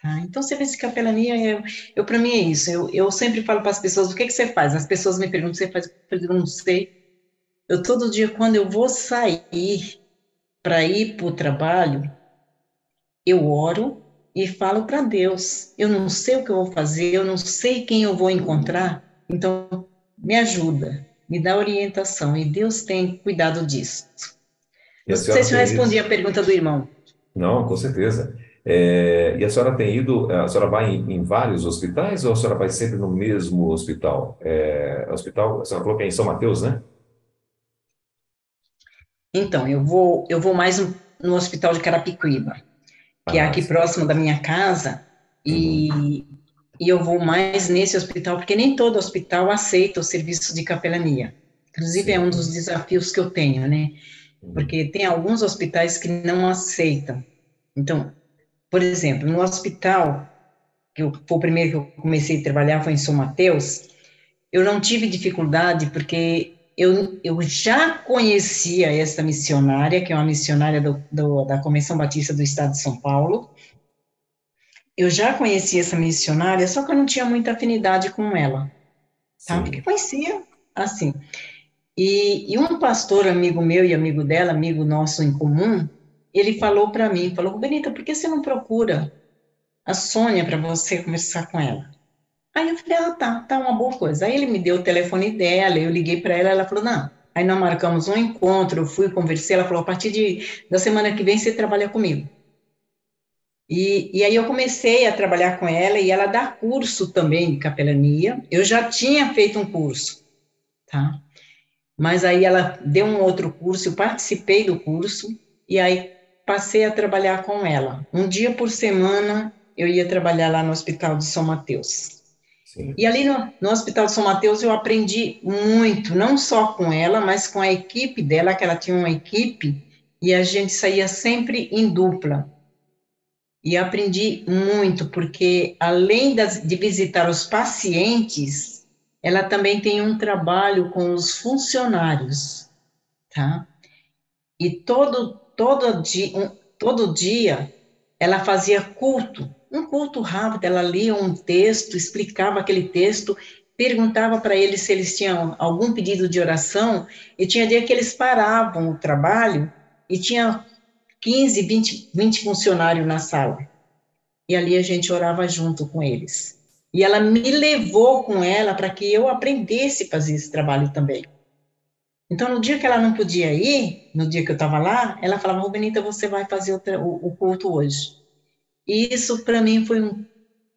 Tá? Então, serviço de capelania, eu, eu para mim é isso. Eu, eu sempre falo para as pessoas, o que, que você faz? As pessoas me perguntam, você faz? Eu não sei. Eu, todo dia, quando eu vou sair para ir para o trabalho, eu oro e falo para Deus. Eu não sei o que eu vou fazer, eu não sei quem eu vou encontrar, então me ajuda, me dá orientação, e Deus tem cuidado disso. Não sei se eu respondi a pergunta do irmão. Não, com certeza. É, e a senhora tem ido, a senhora vai em, em, vários hospitais ou a senhora vai sempre no mesmo hospital? É, hospital, a senhora falou que é em São Mateus, né? Então, eu vou, eu vou mais no, no hospital de Carapicuíba, que é ah, é aqui sim. próximo da minha casa, e, uhum. e eu vou mais nesse hospital, porque nem todo hospital aceita o serviço de capelania. Inclusive, sim. é um dos desafios que eu tenho, né? Uhum. Porque tem alguns hospitais que não aceitam. Então, por exemplo, no hospital, que eu, foi o primeiro que eu comecei a trabalhar, foi em São Mateus, eu não tive dificuldade, porque eu, eu já conhecia essa missionária, que é uma missionária do, do, da Convenção Batista do Estado de São Paulo. Eu já conhecia essa missionária, só que eu não tinha muita afinidade com ela, tá? Porque conhecia, assim. E, e um pastor amigo meu e amigo dela, amigo nosso em comum, ele falou para mim, falou, Benita, por que você não procura a Sônia para você conversar com ela? Aí eu falei, ah, tá, tá uma boa coisa. Aí ele me deu o telefone dela, eu liguei para ela, ela falou, não. Aí nós marcamos um encontro, eu fui, conversei, ela falou, a partir de, da semana que vem você trabalha comigo. E, e aí eu comecei a trabalhar com ela e ela dá curso também de capelania. Eu já tinha feito um curso, tá? Mas aí ela deu um outro curso, eu participei do curso e aí passei a trabalhar com ela. Um dia por semana eu ia trabalhar lá no Hospital de São Mateus. Sim. E ali no, no, Hospital São Mateus eu aprendi muito, não só com ela, mas com a equipe dela, que ela tinha uma equipe, e a gente saía sempre em dupla. E aprendi muito, porque além das, de visitar os pacientes, ela também tem um trabalho com os funcionários, tá? E todo, todo, dia, todo dia ela fazia culto, um culto rápido, ela lia um texto, explicava aquele texto, perguntava para eles se eles tinham algum pedido de oração, e tinha dia que eles paravam o trabalho e tinha 15, 20, 20 funcionários na sala. E ali a gente orava junto com eles. E ela me levou com ela para que eu aprendesse a fazer esse trabalho também. Então, no dia que ela não podia ir, no dia que eu estava lá, ela falava, Rubenita, você vai fazer o, o culto hoje. E isso, para mim, foi um,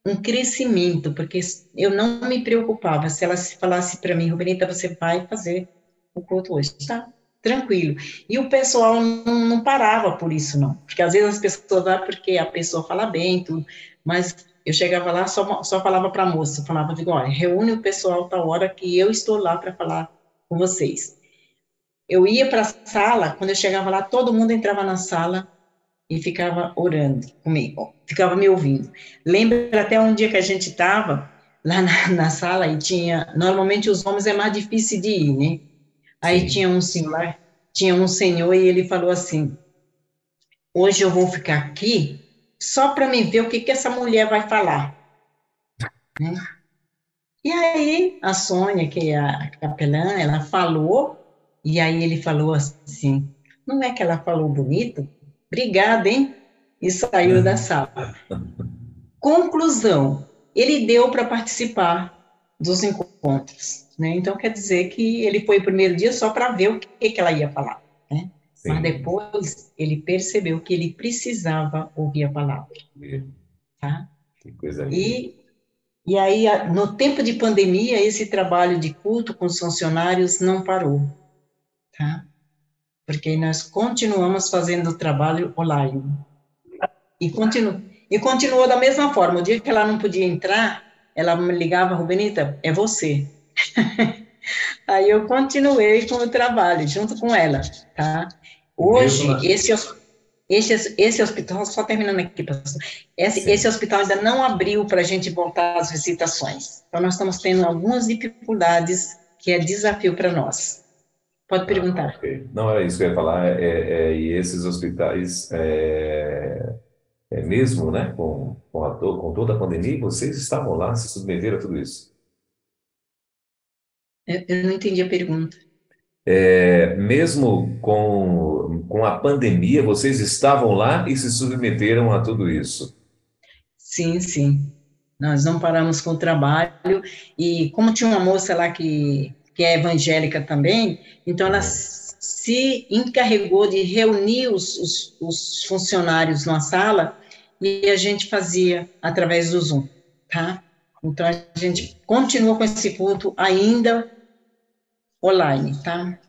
um crescimento, porque eu não me preocupava. Se ela falasse para mim, Rubenita, você vai fazer o culto hoje. Tá, tranquilo. E o pessoal não, não, parava por isso, não. Porque às vezes as pessoas vão porque a pessoa fala bem, tudo, mas eu chegava lá, só, só falava para a moça, falava, digo, olha, reúne o pessoal tal hora que eu estou lá para falar com vocês. Eu ia para a sala, quando eu chegava lá, todo mundo entrava na sala e ficava orando comigo, ficava me ouvindo. Lembra até um dia que a gente estava lá na, na, sala e tinha, normalmente os homens é mais difícil de ir, né? Aí Sim. tinha um senhor, tinha um senhor e ele falou assim: hoje eu vou ficar aqui só para me ver o que, que essa mulher vai falar. Né? E aí a Sônia, que é a capelã, ela falou, e aí ele falou assim: não é que ela falou bonito? Obrigada, hein? E saiu da sala. Conclusão: ele deu para participar dos encontros. Né? Então, quer dizer que ele foi o primeiro dia só para ver o que, que ela ia falar. Né? Mas depois ele percebeu que ele precisava ouvir a palavra. Tá? Que coisa e, e aí, no tempo de pandemia, esse trabalho de culto com os funcionários não parou. Tá? Porque nós continuamos fazendo o trabalho online. E, continu, e continuou da mesma forma. O dia que ela não podia entrar, ela me ligava, Rubenita, é você. Aí eu continuei com o trabalho, junto com ela, tá? Hoje, esse, esse, esse hospital, só terminando aqui, pastor, esse, esse hospital ainda não abriu para a gente voltar às visitações. Então, nós estamos tendo algumas dificuldades que é desafio para nós. Pode ah, perguntar. Ah, okay. Não, era isso que eu ia falar. É, é, e esses hospitais, é, é mesmo, né, com, com, a, com toda a pandemia, vocês estavam lá, se submeteram a tudo isso? Eu não entendi a pergunta. É, mesmo com, com a pandemia, vocês estavam lá e se submeteram a tudo isso? Sim, sim. Nós não paramos com o trabalho e como tinha uma moça lá que, que é evangélica também, então ela se encarregou de reunir os, os, os funcionários numa sala e a gente fazia através do Zoom, tá? Então a gente continua com esse culto ainda online, tá?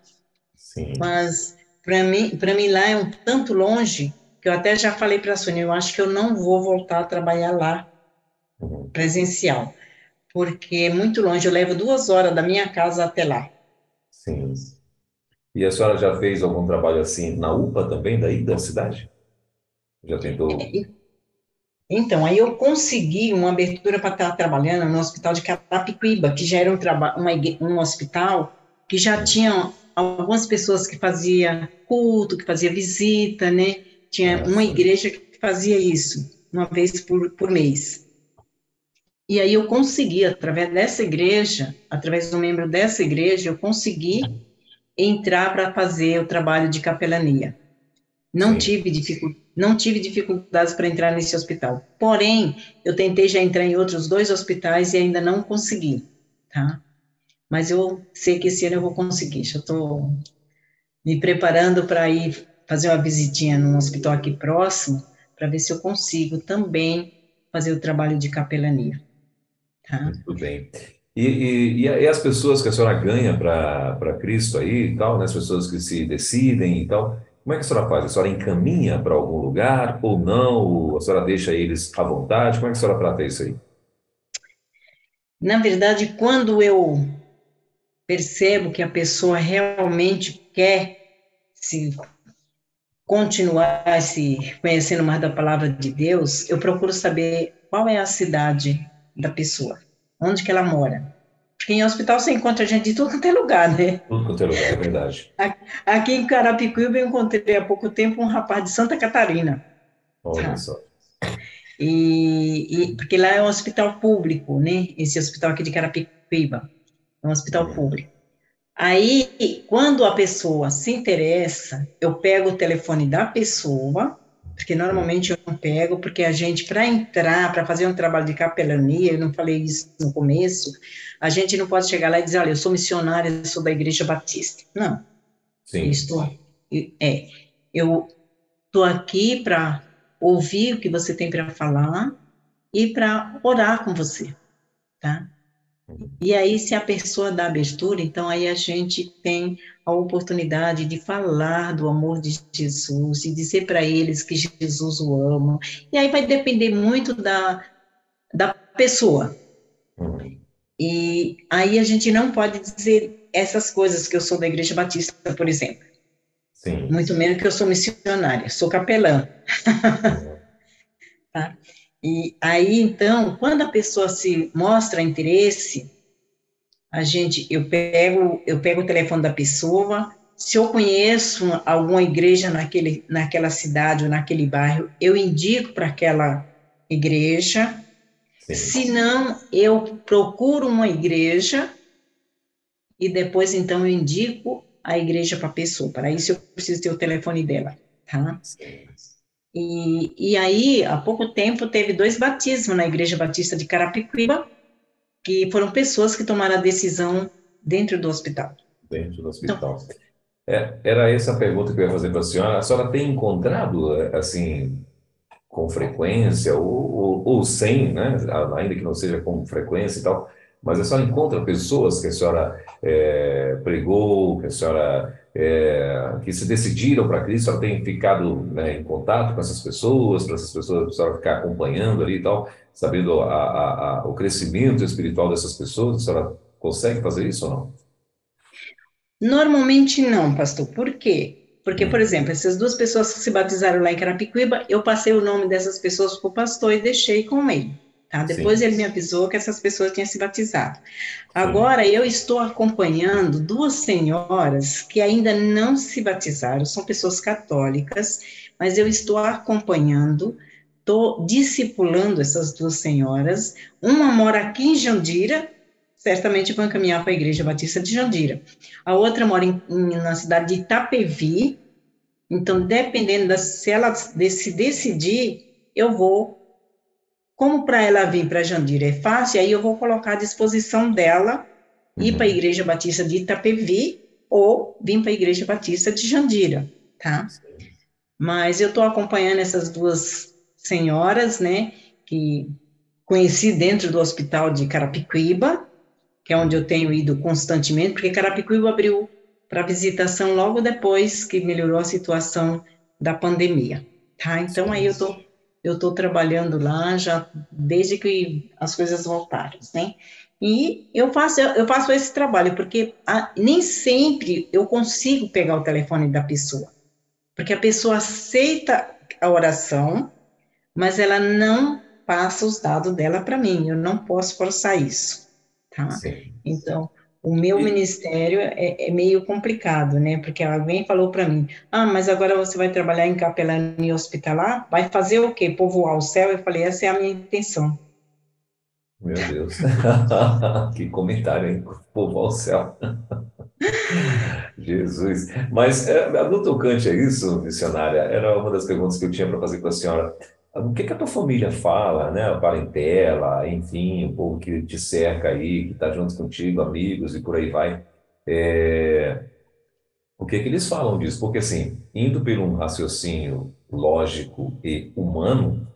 Sim. Mas para mim, para mim lá é um tanto longe que eu até já falei para a Sônia, eu acho que eu não vou voltar a trabalhar lá uhum. presencial, porque é muito longe. Eu levo duas horas da minha casa até lá. Sim. E a senhora já fez algum trabalho assim na UPA também, daí da cidade? Já tentou? É, então, aí eu consegui uma abertura para estar trabalhando no hospital de Carapicuíba, que já era um, uma, um hospital que já tinha algumas pessoas que fazia culto, que fazia visita, né? Tinha uma igreja que fazia isso, uma vez por, por mês. E aí eu consegui, através dessa igreja, através do membro dessa igreja, eu consegui entrar para fazer o trabalho de capelania. Não tive, dificu não tive dificuldades para entrar nesse hospital. Porém, eu tentei já entrar em outros dois hospitais e ainda não consegui, tá? mas eu sei que esse ano eu vou conseguir. Já estou me preparando para ir fazer uma visitinha num hospital aqui próximo, para ver se eu consigo também fazer o trabalho de capelania. Tá? Muito bem. E, e, e, as pessoas que a senhora ganha para Cristo aí e tal, né? as pessoas que se decidem e tal, como é que a senhora faz? A senhora encaminha para algum lugar ou não? Ou a senhora deixa eles à vontade? Como é que a senhora trata isso aí? Na verdade, quando eu percebo que a pessoa realmente quer se continuar se conhecendo mais da palavra de Deus, eu procuro saber qual é a cidade da pessoa, onde que ela mora. Porque em hospital você encontra gente de tudo quanto é lugar, né? Tudo quanto é lugar, é verdade. Aqui em Carapicuíba eu encontrei há pouco tempo um rapaz de Santa Catarina. Olha tá. só. E, e, porque lá é um hospital público, né? Esse hospital aqui de Carapicuíba. É um hospital uhum. público. Aí, quando a pessoa se interessa, eu pego o telefone da pessoa, porque normalmente eu não pego, porque a gente, para entrar, para fazer um trabalho de capelania, eu não falei isso no começo, a gente não pode chegar lá e dizer, olha, eu sou missionária, eu sou da Igreja Batista. Não. Sim. Estou, é, eu estou aqui para ouvir o que você tem para falar e para orar com você, tá? E aí, se a pessoa dá abertura, então aí a gente tem a oportunidade de falar do amor de Jesus, de dizer para eles que Jesus o ama. E aí vai depender muito da, da pessoa. E aí a gente não pode dizer essas coisas que eu sou da Igreja Batista, por exemplo. Sim. Muito menos que eu sou missionária, sou capelã. tá? E aí, então, quando a pessoa se mostra interesse, a gente, eu pego, eu pego o telefone da pessoa, se eu conheço alguma igreja naquele, naquela cidade ou naquele bairro, eu indico para aquela igreja. Sim. Se não, eu procuro uma igreja e depois, então, eu indico a igreja para a pessoa. Para isso, eu preciso ter o telefone dela, tá? Sim. E, e aí, há pouco tempo, teve dois batismos na Igreja Batista de Carapicuíba, que foram pessoas que tomaram a decisão dentro do hospital. Dentro do hospital. Então, é, era essa a pergunta que eu ia fazer para a senhora. A senhora tem encontrado, assim, com frequência, ou, ou, ou, sem, né? ainda que não seja com frequência e tal, mas a senhora encontra pessoas que a senhora é, pregou, que a senhora é, que se decidiram para Cristo, ela tem ficado né, em contato com essas pessoas, para essas pessoas ficar acompanhando ali e tal, sabendo a, a, a, o crescimento espiritual dessas pessoas? A senhora consegue fazer isso ou não? Normalmente não, pastor. Por quê? Porque, por hum. exemplo, essas duas pessoas que se batizaram lá em Carapicuíba, eu passei o nome dessas pessoas para o pastor e deixei com ele. Tá? Depois Sim. ele me avisou que essas pessoas tinham se batizado. Agora eu estou acompanhando duas senhoras que ainda não se batizaram, são pessoas católicas, mas eu estou acompanhando, estou discipulando essas duas senhoras. Uma mora aqui em Jandira, certamente vão encaminhar para a Igreja Batista de Jandira. A outra mora em, em, na cidade de Itapevi, então, dependendo da, se ela se decidir, eu vou como para ela vir para Jandira é fácil, aí eu vou colocar à disposição dela ir para a uhum. Igreja Batista de Itapevi ou vir para a Igreja Batista de Jandira, tá? Mas eu estou acompanhando essas duas senhoras, né, que conheci dentro do hospital de Carapicuíba, que é onde eu tenho ido constantemente, porque Carapicuíba abriu para visitação logo depois que melhorou a situação da pandemia, tá? Então aí eu estou eu estou trabalhando lá já desde que as coisas voltaram, né? E eu faço, eu faço esse trabalho, porque a, nem sempre eu consigo pegar o telefone da pessoa, porque a pessoa aceita a oração, mas ela não passa os dados dela para mim, eu não posso forçar isso, tá? Sim. Então, o meu ministério é, é, meio complicado, né? Porque alguém falou para mim: ah, mas agora você vai trabalhar em capelania hospitalar? Vai fazer o quê? Povoar o céu? Eu falei: essa é a minha intenção. Meu Deus, que comentário, hein? Povoar o céu. Jesus. Mas é, no tocante a isso, missionária, era uma das perguntas que eu tinha para fazer com a senhora. O que, que a tua família fala, né? A parentela, enfim, o povo que te cerca aí, que está junto contigo, amigos e por aí vai. É... O que que eles falam disso? Porque, assim, indo por um raciocínio lógico e humano,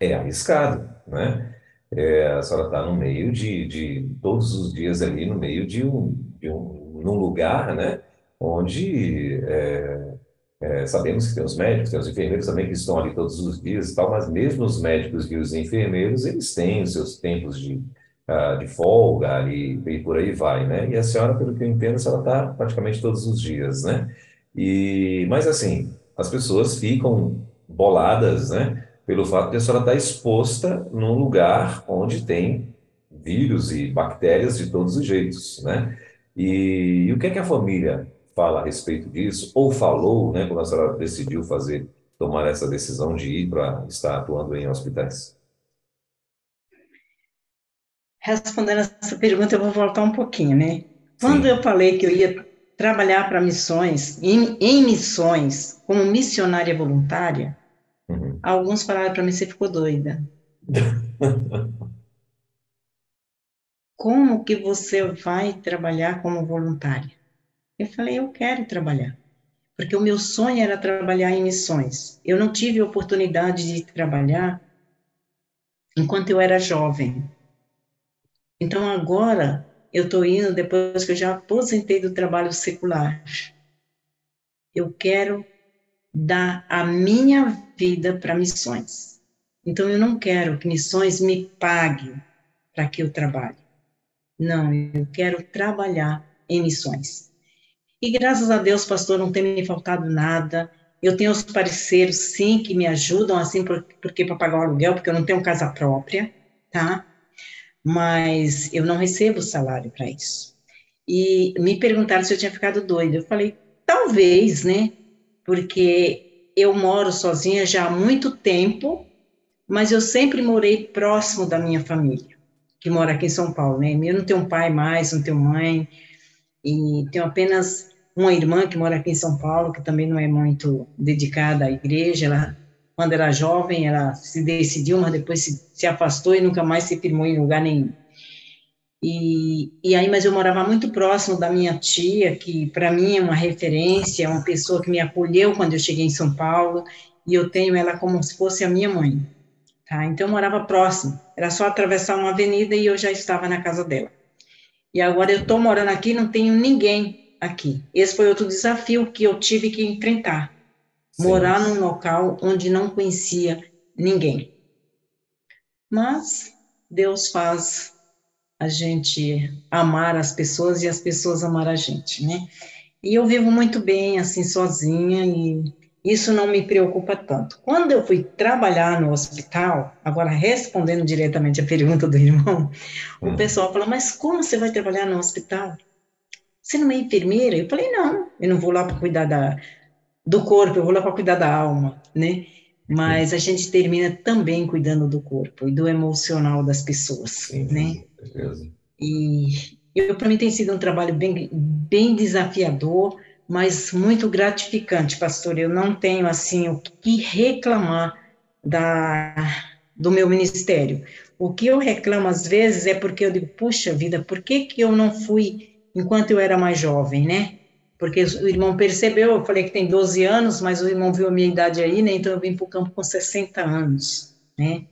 é arriscado, né? É, a senhora está no meio de, de, todos os dias ali, no meio de um, de um num lugar, né? Onde é, é, sabemos que tem os médicos, tem os enfermeiros também que estão ali todos os dias e tal, mas mesmo os médicos e os enfermeiros, eles têm os seus tempos de, uh, de folga ali, e por aí vai, né? E a senhora, pelo que eu entendo, a senhora está praticamente todos os dias, né? E, mas assim, as pessoas ficam boladas, né? Pelo fato de a senhora estar exposta num lugar onde tem vírus e bactérias de todos os jeitos, né? E, e o que é que a família fala a respeito disso, ou falou, né, quando a senhora decidiu fazer, tomar essa decisão de ir para estar atuando em hospitais? Respondendo essa pergunta, eu vou voltar um pouquinho, né? Quando Sim. eu falei que eu ia trabalhar para missões, em, em, missões, como missionária voluntária, uhum. alguns falaram para mim, você ficou doida. como que você vai trabalhar como voluntária? Eu falei, eu quero trabalhar, porque o meu sonho era trabalhar em missões. Eu não tive oportunidade de trabalhar enquanto eu era jovem. Então agora eu estou indo depois que eu já aposentei do trabalho secular. Eu quero dar a minha vida para missões. Então eu não quero que missões me paguem para que eu trabalhe. Não, eu quero trabalhar em missões. E graças a Deus, pastor, não tem me faltado nada. Eu tenho os parceiros, sim, que me ajudam, assim, porque para pagar o aluguel, porque eu não tenho casa própria, tá? Mas eu não recebo salário para isso. E me perguntaram se eu tinha ficado doida. Eu falei, talvez, né? Porque eu moro sozinha já há muito tempo, mas eu sempre morei próximo da minha família, que mora aqui em São Paulo, né? Eu não tenho pai mais, não tenho mãe, e tenho apenas uma irmã que mora aqui em São Paulo, que também não é muito dedicada à igreja, ela, quando era jovem, ela se decidiu, mas depois se, se afastou e nunca mais se firmou em lugar nenhum. E, e aí, mas eu morava muito próximo da minha tia, que para mim é uma referência, é uma pessoa que me acolheu quando eu cheguei em São Paulo, e eu tenho ela como se fosse a minha mãe, tá? Então eu morava próximo, era só atravessar uma avenida e eu já estava na casa dela. E agora eu estou morando aqui, não tenho ninguém aqui. Esse foi outro desafio que eu tive que enfrentar. Sim. Morar num local onde não conhecia ninguém. Mas Deus faz a gente amar as pessoas e as pessoas amar a gente, né? E eu vivo muito bem assim sozinha e isso não me preocupa tanto. Quando eu fui trabalhar no hospital, agora respondendo diretamente a pergunta do irmão, hum. o pessoal falou: "Mas como você vai trabalhar no hospital?" Você não é enfermeira? Eu falei, não, eu não vou lá para cuidar da, do corpo, eu vou lá para cuidar da alma, né? Mas a gente termina também cuidando do corpo e do emocional das pessoas, Sim, né? Beleza. E eu, para mim tem sido um trabalho bem, bem desafiador, mas muito gratificante, pastor. Eu não tenho, assim, o que reclamar da, do meu ministério. O que eu reclamo às vezes é porque eu digo, puxa vida, por que, que eu não fui enquanto eu era mais jovem, né? Porque o irmão percebeu, eu falei que tem 12 anos, mas o irmão viu a minha idade aí, né? Então eu vim para o campo com 60 anos, né?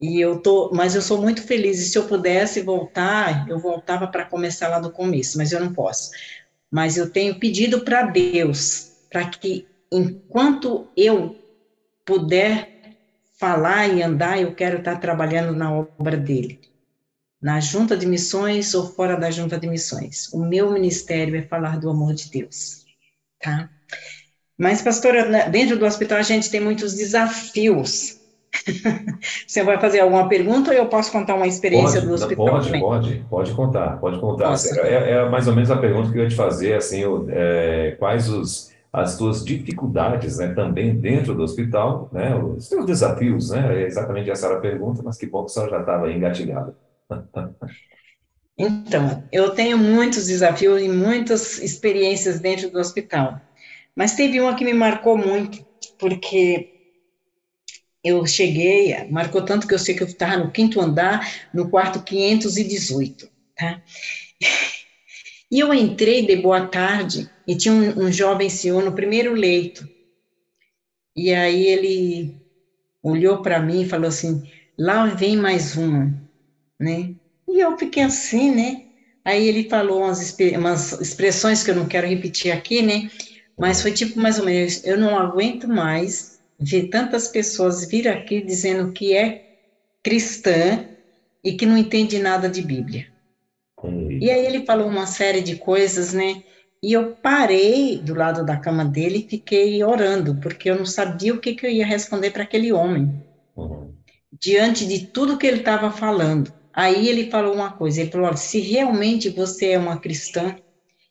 E eu tô, mas eu sou muito feliz. E se eu pudesse voltar, eu voltava para começar lá do começo, mas eu não posso. Mas eu tenho pedido para Deus para que enquanto eu puder falar e andar, eu quero estar trabalhando na obra dele na junta de missões ou fora da junta de missões. O meu ministério é falar do amor de Deus, tá? Mas, pastora, dentro do hospital a gente tem muitos desafios. Você vai fazer alguma pergunta ou eu posso contar uma experiência pode, do hospital? Pode, também? pode, pode contar, pode contar. É, é, mais ou menos a pergunta que eu ia te fazer, assim, é, quais os, as tuas dificuldades, né, também dentro do hospital, né, os teus desafios, né, é exatamente essa era a pergunta, mas que bom que você já estava engatilhado. Então, eu tenho muitos desafios e muitas experiências dentro do hospital. Mas teve uma que me marcou muito, porque eu cheguei, marcou tanto que eu sei que eu estava no quinto andar, no quarto 518, tá? E eu entrei de boa tarde e tinha um, um jovem senhor no primeiro leito. E aí ele olhou para mim e falou assim: lá vem mais uma, né? E eu fiquei assim, né? Aí ele falou umas, umas expressões que eu não quero repetir aqui, né? Mas foi tipo mais ou menos: eu não aguento mais ver tantas pessoas vir aqui dizendo que é cristã e que não entende nada de Bíblia. E aí ele falou uma série de coisas, né? E eu parei do lado da cama dele e fiquei orando, porque eu não sabia o que, que eu ia responder para aquele homem. Uhum. Diante de tudo que ele estava falando. Aí ele falou uma coisa, ele falou, olha, se realmente você é uma cristã,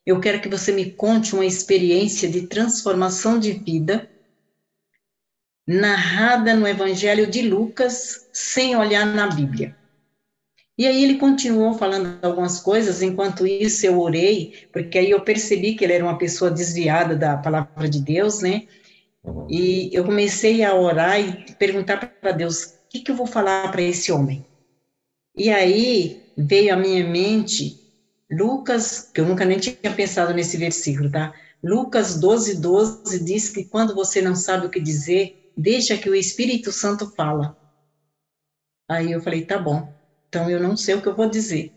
eu quero que você me conte uma experiência de transformação de vida narrada no Evangelho de Lucas, sem olhar na Bíblia. E aí ele continuou falando algumas coisas, enquanto isso eu orei, porque aí eu percebi que ele era uma pessoa desviada da palavra de Deus, né? Uhum. E eu comecei a orar e perguntar para Deus, o que, que eu vou falar para esse homem? E aí veio à minha mente Lucas, que eu nunca nem tinha pensado nesse versículo, tá? Lucas 12, 12 diz que quando você não sabe o que dizer, deixa que o Espírito Santo fala. Aí eu falei, tá bom. Então eu não sei o que eu vou dizer.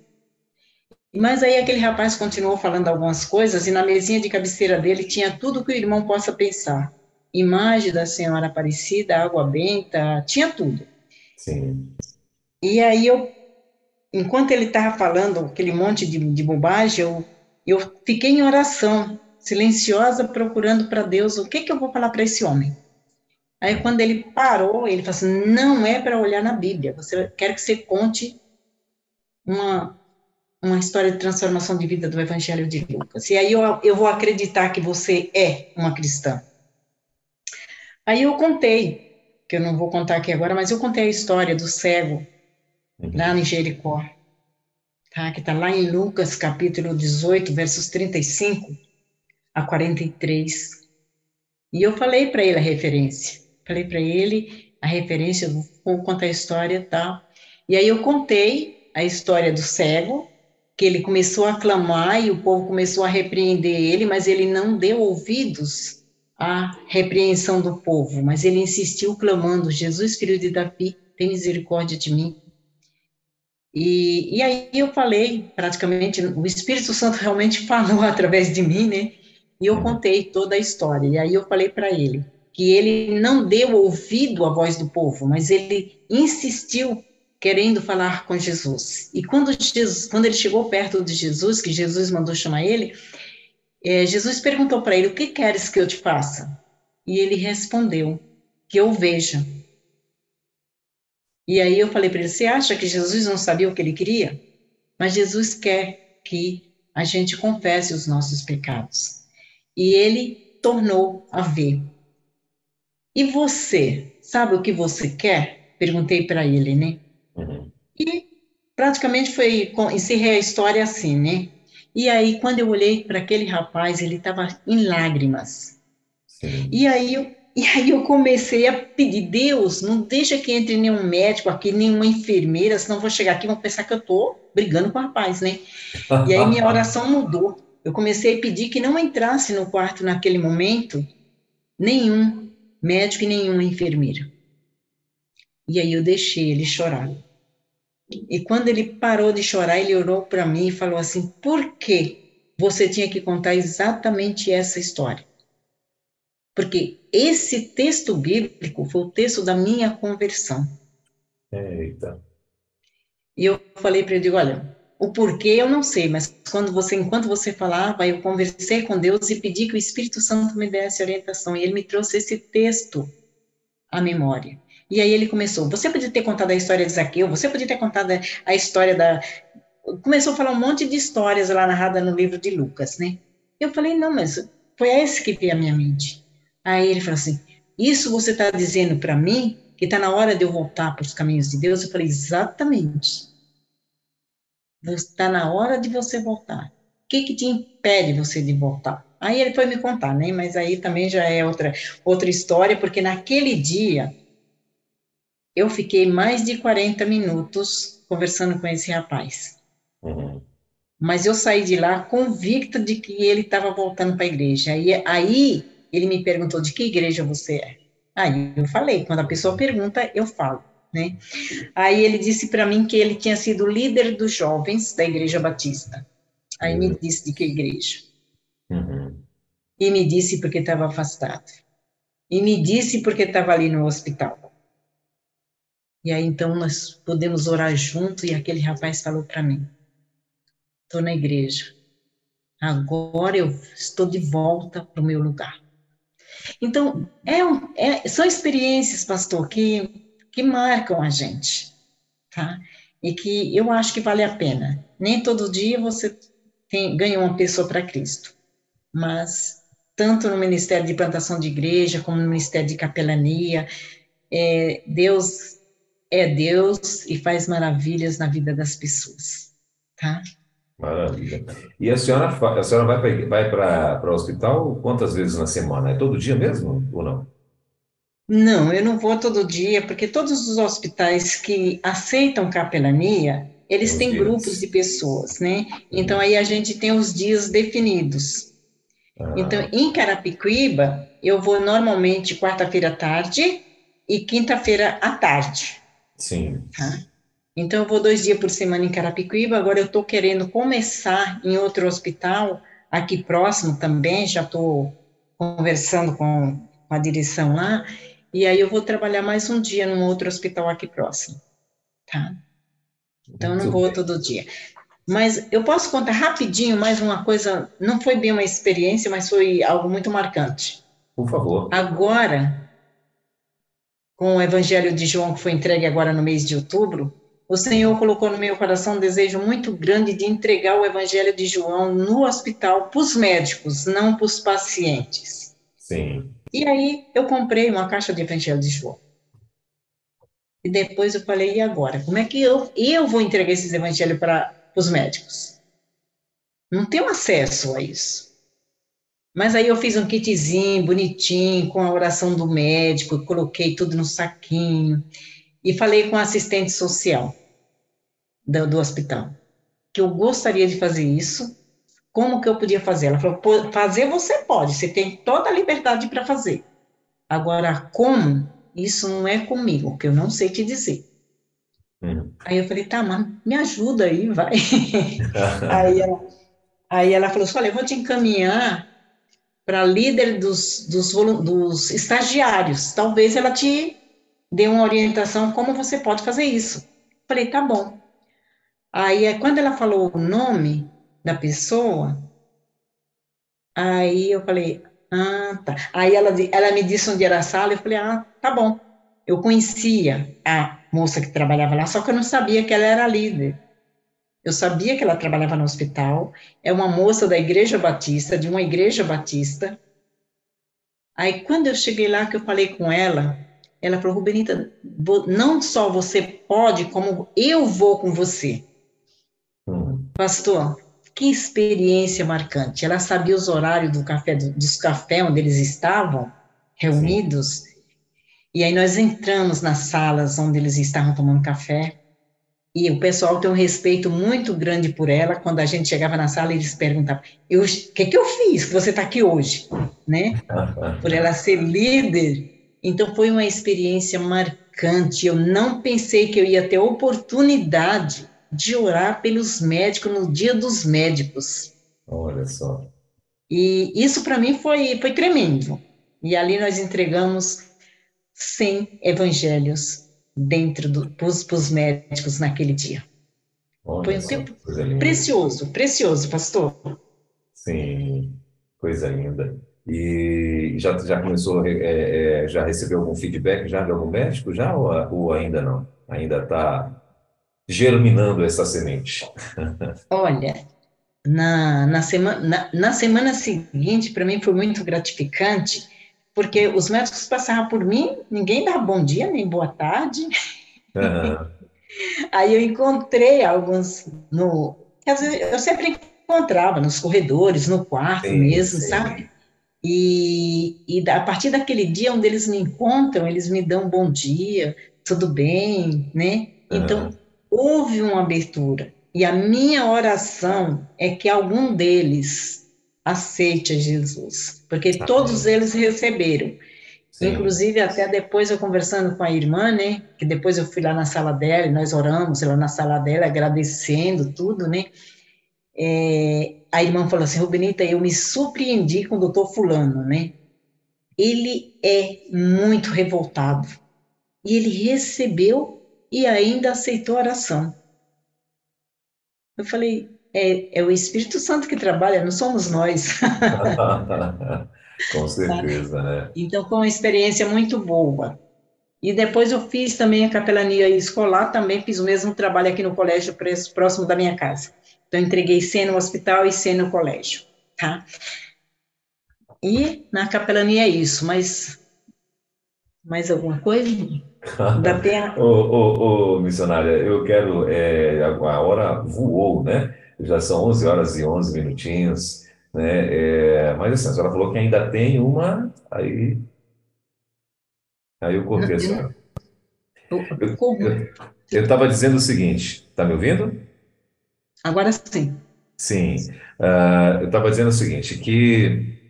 Mas aí aquele rapaz continuou falando algumas coisas e na mesinha de cabeceira dele tinha tudo que o irmão possa pensar. Imagem da Senhora Aparecida, água benta, tinha tudo. Sim. E aí eu, enquanto ele estava falando aquele monte de, de bobagem, eu, eu fiquei em oração, silenciosa, procurando para Deus o que, que eu vou falar para esse homem. Aí quando ele parou, ele falou assim, não é para olhar na Bíblia, você quer que você conte uma, uma história de transformação de vida do Evangelho de Lucas. E aí eu, eu vou acreditar que você é uma cristã. Aí eu contei, que eu não vou contar aqui agora, mas eu contei a história do cego uhum. lá em Jericó, tá? que está lá em Lucas capítulo 18, versos 35 a 43. E eu falei para ele a referência. Falei para ele a referência, vou contar a história e tal. E aí eu contei a história do cego, que ele começou a clamar e o povo começou a repreender ele, mas ele não deu ouvidos à repreensão do povo, mas ele insistiu clamando: Jesus, filho de Davi, tem misericórdia de mim. E, e aí eu falei, praticamente, o Espírito Santo realmente falou através de mim, né? E eu contei toda a história. E aí eu falei para ele que ele não deu ouvido à voz do povo, mas ele insistiu querendo falar com Jesus. E quando, Jesus, quando ele chegou perto de Jesus, que Jesus mandou chamar ele, é, Jesus perguntou para ele: O que queres que eu te faça? E ele respondeu: Que eu veja. E aí eu falei para ele: Você acha que Jesus não sabia o que ele queria? Mas Jesus quer que a gente confesse os nossos pecados. E ele tornou a ver. E você, sabe o que você quer? Perguntei para ele, né? Uhum. E praticamente foi, encerrei a história assim, né? E aí, quando eu olhei para aquele rapaz, ele estava em lágrimas. Sim. E aí, eu, e aí eu comecei a pedir, Deus, não deixa que entre nenhum médico aqui, nenhuma enfermeira, senão vou chegar aqui e vão pensar que eu estou brigando com o rapaz, né? E aí minha oração mudou. Eu comecei a pedir que não entrasse no quarto naquele momento nenhum médico e nenhuma enfermeira. E aí eu deixei ele chorar. E quando ele parou de chorar, ele orou para mim e falou assim: por que você tinha que contar exatamente essa história? Porque esse texto bíblico foi o texto da minha conversão. Eita. E eu falei para ele: olha, o porquê eu não sei, mas quando você, enquanto você falava, eu conversei com Deus e pedi que o Espírito Santo me desse orientação. E ele me trouxe esse texto à memória. E aí ele começou, você podia ter contado a história de Zaqueu, você podia ter contado a história da... Começou a falar um monte de histórias lá narrada no livro de Lucas, né? Eu falei, não, mas foi esse que veio à minha mente. Aí ele falou assim, isso você está dizendo para mim que está na hora de eu voltar para os caminhos de Deus? Eu falei, exatamente. Está na hora de você voltar. O que, que te impede você de voltar? Aí ele foi me contar, né? Mas aí também já é outra, outra história, porque naquele dia eu fiquei mais de 40 minutos conversando com esse rapaz. Uhum. mas eu saí de lá convicta de que ele estava voltando para a igreja. Aí, aí ele me perguntou de que igreja você é. Aí eu falei, quando a pessoa pergunta, eu falo, né? Aí ele disse para mim que ele tinha sido líder dos jovens da Igreja Batista. Aí me disse de que igreja. Uhum. E me disse porque estava afastado. E me disse porque estava ali no hospital. E aí então nós podemos orar junto e aquele rapaz falou para mim: "Estou na igreja. Agora eu estou de volta para o meu lugar." Então, é, um, é, são experiências, pastor, que, que marcam a gente, tá? E que eu acho que vale a pena. Nem todo dia você tem, ganha uma pessoa para Cristo, mas tanto no Ministério de Plantação de Igreja, como no Ministério de Capelania, é, Deus é Deus e faz maravilhas na vida das pessoas, tá? Maravilha. E a senhora, a senhora vai para o hospital quantas vezes na semana? É todo dia mesmo ou não? Não, eu não vou todo dia, porque todos os hospitais que aceitam capelania, eles têm dias. grupos de pessoas, né? Então aí a gente tem os dias definidos. Ah. Então, em Carapicuíba, eu vou normalmente quarta-feira à tarde e quinta-feira à tarde. Sim. Tá? Então, eu vou dois dias por semana em Carapicuíba, agora eu estou querendo começar em outro hospital, aqui próximo também, já estou conversando com, a direção lá, e aí eu vou trabalhar mais um dia num outro hospital aqui próximo, tá? Então, não vou todo dia. Mas eu posso contar rapidinho mais uma coisa, não foi bem uma experiência, mas foi algo muito marcante. Por favor. Agora, com o Evangelho de João, que foi entregue agora no mês de outubro, o Senhor colocou no meu coração um desejo muito grande de entregar o Evangelho de João no hospital para os médicos, não para os pacientes. Sim. E aí eu comprei uma caixa de Evangelho de João. E depois eu falei, e agora? Como é que eu, eu vou entregar esses evangelhos para os médicos? Não tenho acesso a isso. Mas aí eu fiz um kitzinho bonitinho, com a oração do médico, coloquei tudo no saquinho, e falei com a assistente social do, do hospital, que eu gostaria de fazer isso, como que eu podia fazer? Ela falou, fazer você pode, você tem toda a liberdade para fazer. Agora, como? Isso não é comigo, que eu não sei te dizer. Hum. Aí eu falei, tá, mas me ajuda aí, vai. aí, ela, aí ela falou assim, olha, eu vou te encaminhar para líder dos, dos, dos estagiários, talvez ela te dê uma orientação como você pode fazer isso. Falei, tá bom. Aí, é quando ela falou o nome da pessoa, aí eu falei, ah, tá. Aí ela, ela me disse onde era a sala, eu falei, ah, tá bom. Eu conhecia a moça que trabalhava lá, só que eu não sabia que ela era líder. Eu sabia que ela trabalhava no hospital, é uma moça da Igreja Batista, de uma igreja batista. Aí, quando eu cheguei lá, que eu falei com ela, ela falou, Rubenita, não só você pode, como eu vou com você. Pastor, que experiência marcante. Ela sabia os horários do café, dos cafés onde eles estavam reunidos. Sim. E aí nós entramos nas salas onde eles estavam tomando café. E o pessoal tem um respeito muito grande por ela. Quando a gente chegava na sala, eles perguntavam: o que, que eu fiz que você está aqui hoje? Né? Por ela ser líder. Então, foi uma experiência marcante. Eu não pensei que eu ia ter oportunidade de orar pelos médicos no dia dos médicos. Olha só. E isso para mim foi, foi tremendo. E ali nós entregamos 100 evangelhos dentro do para os médicos naquele dia. Olha foi um só, tempo precioso, precioso, pastor. Sim, coisa linda. E já, já começou, é, é, já recebeu algum feedback já de algum médico já ou, ou ainda não? Ainda está germinando essa semente? Olha, na, na, semana, na, na semana seguinte, para mim foi muito gratificante, porque os médicos passavam por mim, ninguém dava bom dia, nem boa tarde. Uhum. Aí eu encontrei alguns no. eu sempre encontrava nos corredores, no quarto sim, mesmo, sim. sabe? E, e a partir daquele dia onde eles me encontram, eles me dão um bom dia, tudo bem, né? Então, houve uma abertura. e a minha oração é que algum deles aceite Jesus, porque todos eles receberam. Sim. Inclusive, até depois eu conversando com a irmã, né? Que depois eu fui lá na sala dela e nós oramos lá na sala dela, agradecendo tudo, né? É, a irmã falou assim: Rubinita, eu me surpreendi com o doutor Fulano, né? Ele é muito revoltado. E ele recebeu e ainda aceitou a oração. Eu falei: é, é o Espírito Santo que trabalha, não somos nós. Com certeza, né? Então, foi uma experiência muito boa. E depois eu fiz também a capelania escolar, também fiz o mesmo trabalho aqui no colégio próximo da minha casa. Então, entreguei C no hospital e C no colégio, tá? E na capelania é isso, mas mais alguma coisa? Da pena... ô, ô, ô, missionária, eu quero, é, a hora voou, né? Já são 11 horas e 11 minutinhos. Né? É, mas assim, a senhora falou que ainda tem uma, aí, aí eu cortei a senhora. Eu estava dizendo o seguinte, está me ouvindo? Agora sim. Sim, uh, eu estava dizendo o seguinte, que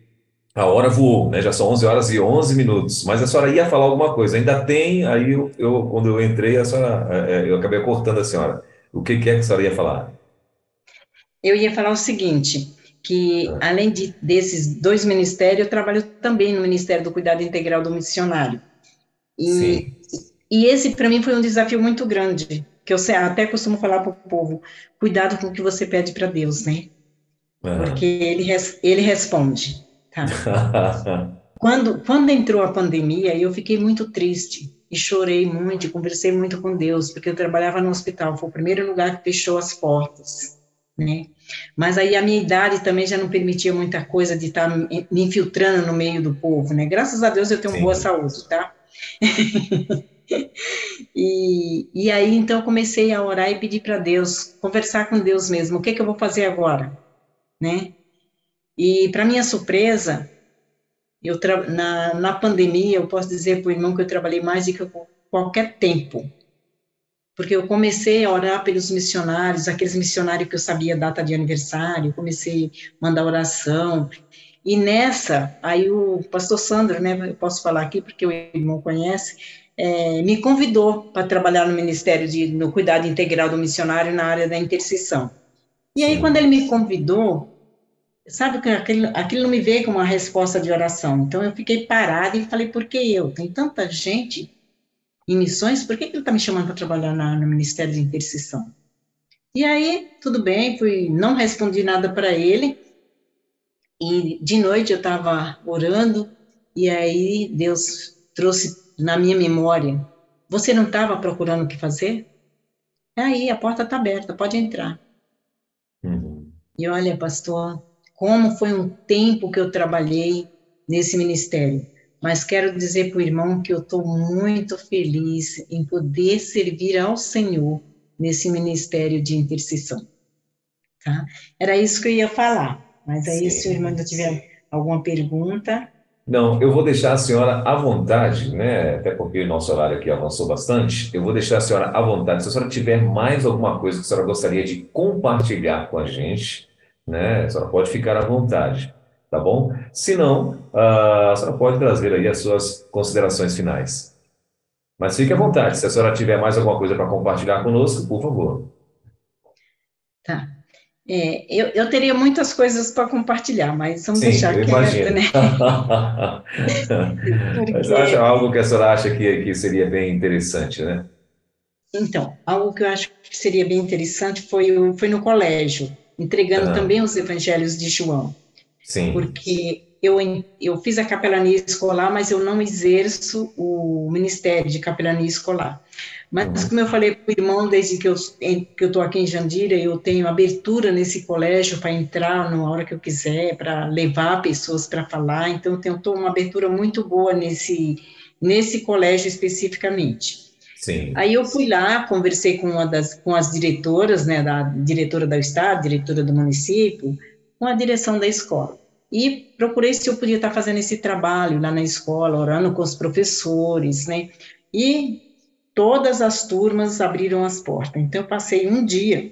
a hora voou, né? Já são 11 horas e 11 minutos, mas a senhora ia falar alguma coisa, ainda tem, aí eu, eu quando eu entrei, a senhora, é, é, eu acabei cortando a senhora. O que, que é que a senhora ia falar? Eu ia falar o seguinte, que além de, desses dois ministérios, eu trabalho também no Ministério do Cuidado Integral do Missionário. E, Sim. e esse, para mim, foi um desafio muito grande, que eu até costumo falar para o povo, cuidado com o que você pede para Deus, né? Uhum. Porque ele, ele responde, tá? quando, quando entrou a pandemia, eu fiquei muito triste, e chorei muito, e conversei muito com Deus, porque eu trabalhava no hospital, foi o primeiro lugar que fechou as portas, né? Mas aí a minha idade também já não permitia muita coisa de estar me infiltrando no meio do povo, né? Graças a Deus eu tenho Sim. boa saúde, tá? e, e aí então eu comecei a orar e pedir para Deus, conversar com Deus mesmo, o que, que eu vou fazer agora, né? E para minha surpresa, eu na, na pandemia, eu posso dizer para o irmão que eu trabalhei mais do que qualquer tempo, porque eu comecei a orar pelos missionários, aqueles missionários que eu sabia data de aniversário, comecei a mandar oração, e nessa, aí o pastor Sandro, né, eu posso falar aqui porque o irmão conhece, é, me convidou para trabalhar no Ministério de, no Cuidado Integral do Missionário na área da intercessão. E aí, quando ele me convidou, sabe que aquilo, aquilo não me veio como uma resposta de oração, então eu fiquei parada e falei, por que eu? Tem tanta gente em missões, por que, que ele está me chamando para trabalhar na, no Ministério de Intercessão? E aí, tudo bem, fui, não respondi nada para ele, e de noite eu estava orando, e aí Deus trouxe na minha memória, você não estava procurando o que fazer? Aí, a porta está aberta, pode entrar. Uhum. E olha, pastor, como foi um tempo que eu trabalhei nesse ministério mas quero dizer para o irmão que eu estou muito feliz em poder servir ao Senhor nesse ministério de intercessão. Tá? Era isso que eu ia falar, mas aí, Sim. se o irmão ainda tiver alguma pergunta. Não, eu vou deixar a senhora à vontade, né? Até porque o nosso horário aqui avançou bastante. Eu vou deixar a senhora à vontade. Se a senhora tiver mais alguma coisa que a senhora gostaria de compartilhar com a gente, né? A senhora pode ficar à vontade tá bom? Se não, a senhora pode trazer aí as suas considerações finais. Mas fique à vontade, se a senhora tiver mais alguma coisa para compartilhar conosco, por favor. Tá. É, eu, eu teria muitas coisas para compartilhar, mas vamos Sim, deixar eu imagino. né? Porque... Mas acha algo que a senhora acha que, que seria bem interessante, né? Então, algo que eu acho que seria bem interessante foi, foi no colégio, entregando ah. também os evangelhos de João. Sim. Porque eu, eu fiz a capelania escolar, mas eu não exerço o ministério de capelania escolar. Mas, uhum. como eu falei para o irmão, desde que eu estou aqui em Jandira, eu tenho abertura nesse colégio para entrar na hora que eu quiser, para levar pessoas para falar. Então, eu tenho uma abertura muito boa nesse, nesse colégio especificamente. Sim. Aí eu fui lá, conversei com uma das com as diretoras, né, da diretora do estado, diretora do município, com a direção da escola. E procurei se eu podia estar fazendo esse trabalho lá na escola, orando com os professores, né? E todas as turmas abriram as portas. Então, eu passei um dia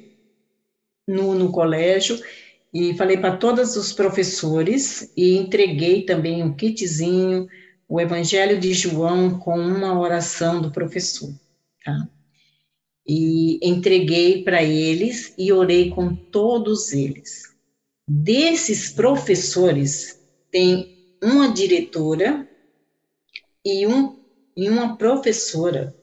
no, no colégio e falei para todos os professores e entreguei também um kitzinho, o Evangelho de João com uma oração do professor, tá? E entreguei para eles e orei com todos eles. Desses professores, tem uma diretora e, um, e uma professora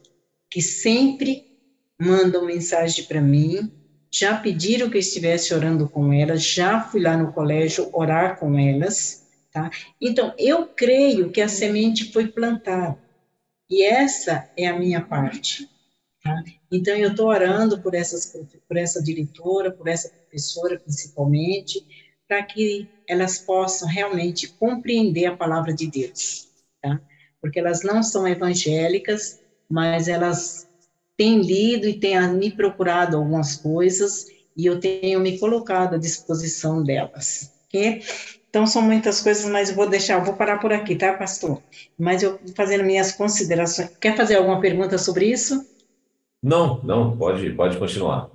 que sempre mandam mensagem para mim, já pediram que eu estivesse orando com elas, já fui lá no colégio orar com elas, tá? Então, eu creio que a semente foi plantada, e essa é a minha parte, tá? Então, eu estou orando por, essas, por essa diretora, por essa professora, principalmente, para que elas possam realmente compreender a palavra de Deus, tá? Porque elas não são evangélicas, mas elas têm lido e têm me procurado algumas coisas e eu tenho me colocado à disposição delas. Okay? Então, são muitas coisas, mas vou deixar, vou parar por aqui, tá, pastor? Mas eu fazendo minhas considerações. Quer fazer alguma pergunta sobre isso? Não, não, pode, pode continuar.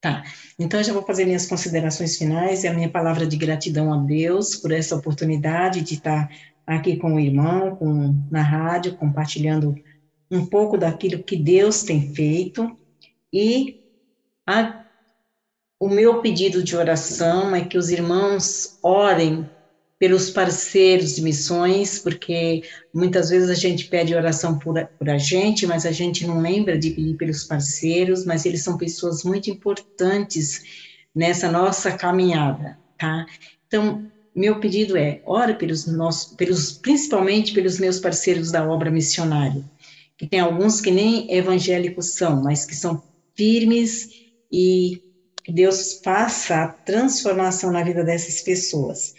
Tá, então eu já vou fazer minhas considerações finais e a minha palavra de gratidão a Deus por essa oportunidade de estar aqui com o irmão, com, na rádio, compartilhando um pouco daquilo que Deus tem feito e a, o meu pedido de oração é que os irmãos orem pelos parceiros de missões, porque muitas vezes a gente pede oração por, por a gente, mas a gente não lembra de pedir pelos parceiros, mas eles são pessoas muito importantes nessa nossa caminhada, tá? Então, meu pedido é, ore pelos nossos, pelos, principalmente pelos meus parceiros da obra missionária, que tem alguns que nem evangélicos são, mas que são firmes e Deus faça a transformação na vida dessas pessoas.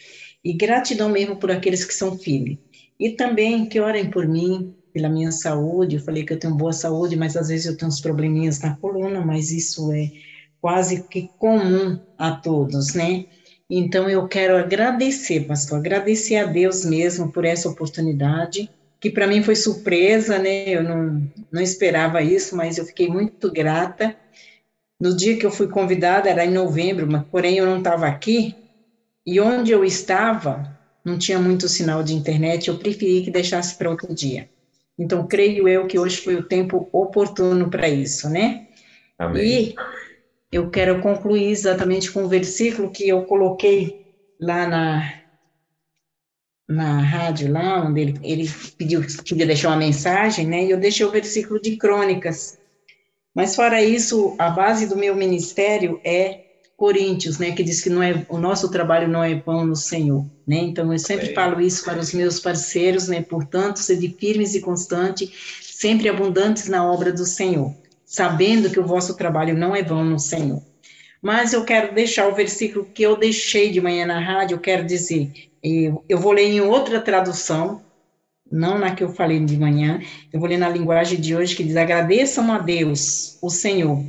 E gratidão mesmo por aqueles que são firmes. E também que orem por mim, pela minha saúde. Eu falei que eu tenho boa saúde, mas às vezes eu tenho uns probleminhas na coluna, mas isso é quase que comum a todos, né? Então eu quero agradecer, pastor, agradecer a Deus mesmo por essa oportunidade que para mim foi surpresa, né? Eu não, não esperava isso, mas eu fiquei muito grata. No dia que eu fui convidada, era em novembro, mas porém eu não estava aqui, e onde eu estava, não tinha muito sinal de internet, eu preferi que deixasse para outro dia. Então, creio eu que hoje foi o tempo oportuno para isso, né? Amém. E eu quero concluir exatamente com o versículo que eu coloquei lá na, na rádio lá, onde ele, ele pediu, podia deixar uma mensagem, né, e eu deixei o versículo de Crônicas. Mas fora isso, a base do meu ministério é Coríntios, né, que diz que não é, o nosso trabalho não é pão no Senhor, né, então eu sempre falo isso para os meus parceiros, né, portanto, sede firmes e constantes, sempre abundantes na obra do Senhor, sabendo que o vosso trabalho não é vão no Senhor. Mas eu quero deixar o versículo que eu deixei de manhã na rádio, eu quero dizer, eu vou ler em outra tradução, não na que eu falei de manhã, eu vou ler na linguagem de hoje que diz: agradeçam a Deus, o Senhor,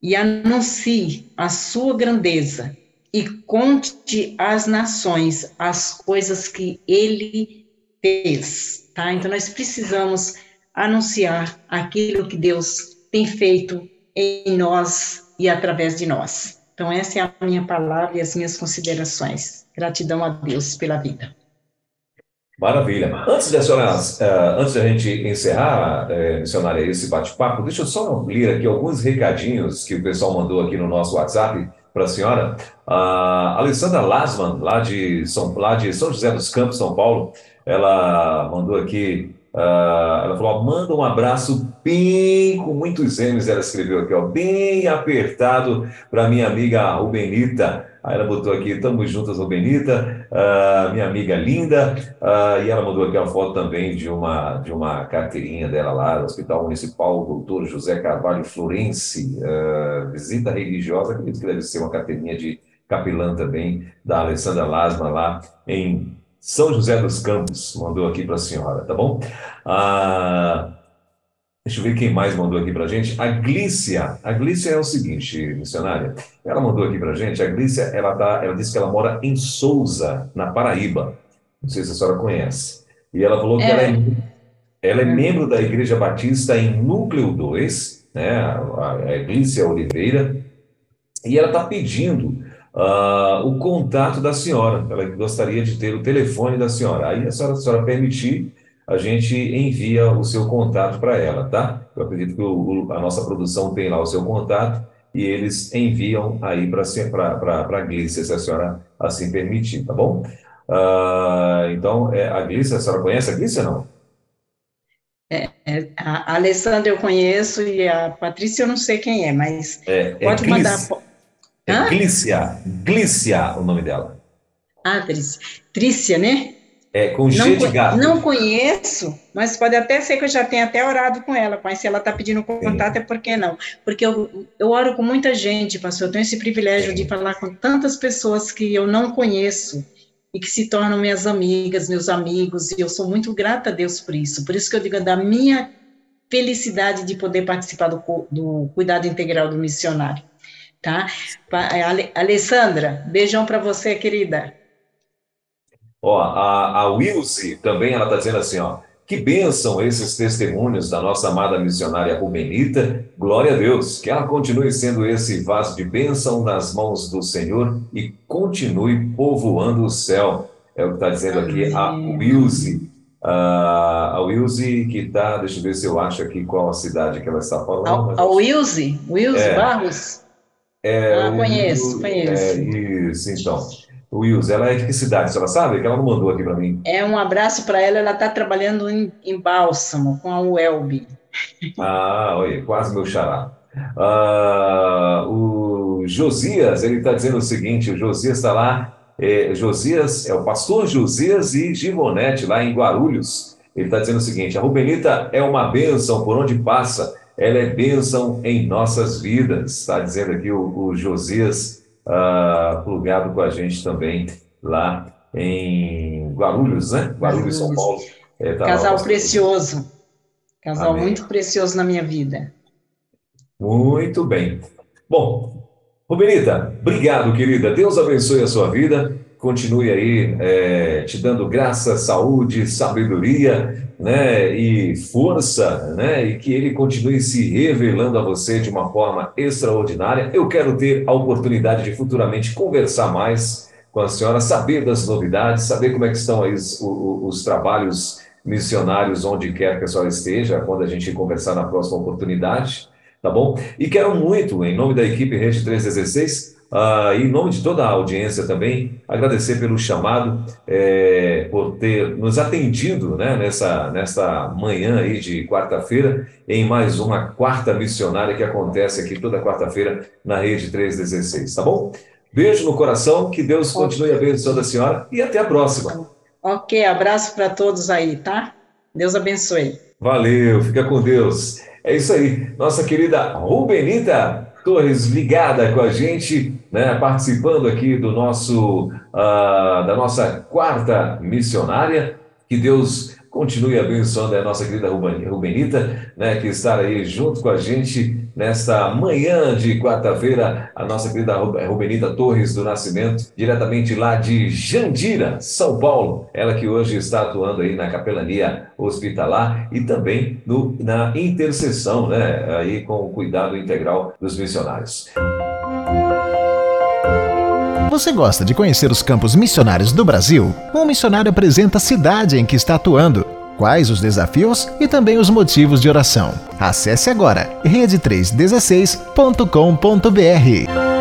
e anuncie a sua grandeza, e conte às nações as coisas que ele fez. Tá? Então, nós precisamos anunciar aquilo que Deus tem feito em nós e através de nós. Então, essa é a minha palavra e as minhas considerações. Gratidão a Deus pela vida. Maravilha. Antes da senhora, uh, antes da gente encerrar, uh, missionária, esse bate-papo, deixa eu só ler aqui alguns recadinhos que o pessoal mandou aqui no nosso WhatsApp para a senhora. A Alessandra Lasman, lá de, São, lá de São José dos Campos, São Paulo, ela mandou aqui Uh, ela falou: manda um abraço bem, com muitos M's, ela escreveu aqui, ó, bem apertado para minha amiga Rubenita. Aí ela botou aqui: estamos juntas, Rubenita, uh, minha amiga linda. Uh, e ela mandou aqui uma foto também de uma, de uma carteirinha dela lá, do Hospital Municipal Doutor José Carvalho Florense. visita religiosa, acredito que deve ser uma carteirinha de capelã também, da Alessandra Lasma lá em são José dos Campos mandou aqui para a senhora, tá bom? Ah, deixa eu ver quem mais mandou aqui para a gente. A Glícia. A Glícia é o seguinte, missionária. Ela mandou aqui para a gente. A Glícia, ela, tá, ela disse que ela mora em Souza, na Paraíba. Não sei se a senhora conhece. E ela falou que é. ela, é, ela é membro da Igreja Batista em Núcleo 2, né? A, a Glícia Oliveira. e ela está pedindo uh, o contato da senhora. Ela gostaria de ter o telefone da senhora. Aí, a senhora, a senhora permitir, a gente envia o seu contato para ela, tá? Eu acredito que o, a nossa produção tem lá o seu contato e eles enviam aí para a Glícia, se a senhora assim permitir, tá bom? Uh, então, é, a Glícia, a senhora conhece a Glícia não? É, é, a Alessandra eu conheço e a Patrícia eu não sei quem é, mas é, é pode mandar. É Glícia, Glícia o nome dela. Ah, Trícia, Trícia, né? É, com G não, de gato. Não conheço, mas pode até ser que eu já tenha até orado com ela, mas se ela está pedindo contato, Sim. é porque não. Porque eu, eu oro com muita gente, pastor, eu tenho esse privilégio Sim. de falar com tantas pessoas que eu não conheço e que se tornam minhas amigas, meus amigos, e eu sou muito grata a Deus por isso. Por isso que eu digo da minha felicidade de poder participar do, do cuidado integral do missionário, tá? Alessandra, beijão para você, querida. Ó, a, a Wilze também, ela está dizendo assim, ó, que bênção esses testemunhos da nossa amada missionária Rubenita. Glória a Deus, que ela continue sendo esse vaso de bênção nas mãos do Senhor e continue povoando o céu. É o que está dizendo aqui a. Uh, a Wilze que está, deixa eu ver se eu acho aqui qual a cidade que ela está falando. A, a Wilze? Wilze é, Barros? É, ah, conheço, conheço. É, isso, então. Wills, ela é de que cidade? Senhora sabe? Que ela não mandou aqui para mim. É um abraço para ela. Ela está trabalhando em, em, Bálsamo com a UELB. Ah, olha, quase meu xará. Ah, o Josias, ele está dizendo o seguinte: o Josias está lá. É, Josias é o pastor Josias e Givonete, lá em Guarulhos. Ele está dizendo o seguinte: a Rubenita é uma bênção por onde passa, ela é bênção em nossas vidas. Está dizendo aqui o, o Josias uh, plugado com a gente também lá em Guarulhos, né? Guarulhos, São Paulo. É, tá Casal precioso. Casal Amém. muito precioso na minha vida. Muito bem. Bom, Rubenita, obrigado, querida. Deus abençoe a sua vida continue aí é, te dando graça, saúde, sabedoria, né, e força, né, e que ele continue se revelando a você de uma forma extraordinária. Eu quero ter a oportunidade de futuramente conversar mais com a senhora, saber das novidades, saber como é que estão aí os, os, os trabalhos missionários onde quer que a senhora esteja, quando a gente conversar na próxima oportunidade, tá bom? E quero muito, em nome da equipe Rede 316, Uh, em nome de toda a audiência também, agradecer pelo chamado, é, por ter nos atendido né, nessa, nessa manhã aí de quarta-feira, em mais uma quarta missionária que acontece aqui toda quarta-feira na Rede 316, tá bom? Beijo no coração, que Deus continue abençoando a senhora e até a próxima. Ok, abraço para todos aí, tá? Deus abençoe. Valeu, fica com Deus. É isso aí, nossa querida Rubenita Torres ligada com a gente, né, participando aqui do nosso, uh, da nossa quarta missionária. Que Deus continue abençoando a nossa querida Rubenita, né, que está aí junto com a gente nesta manhã de quarta-feira, a nossa querida Rubenita Torres do Nascimento, diretamente lá de Jandira, São Paulo. Ela que hoje está atuando aí na capelania hospitalar e também no, na intercessão, né, aí com o cuidado integral dos missionários. Você gosta de conhecer os campos missionários do Brasil? Um missionário apresenta a cidade em que está atuando, quais os desafios e também os motivos de oração. Acesse agora rede316.com.br.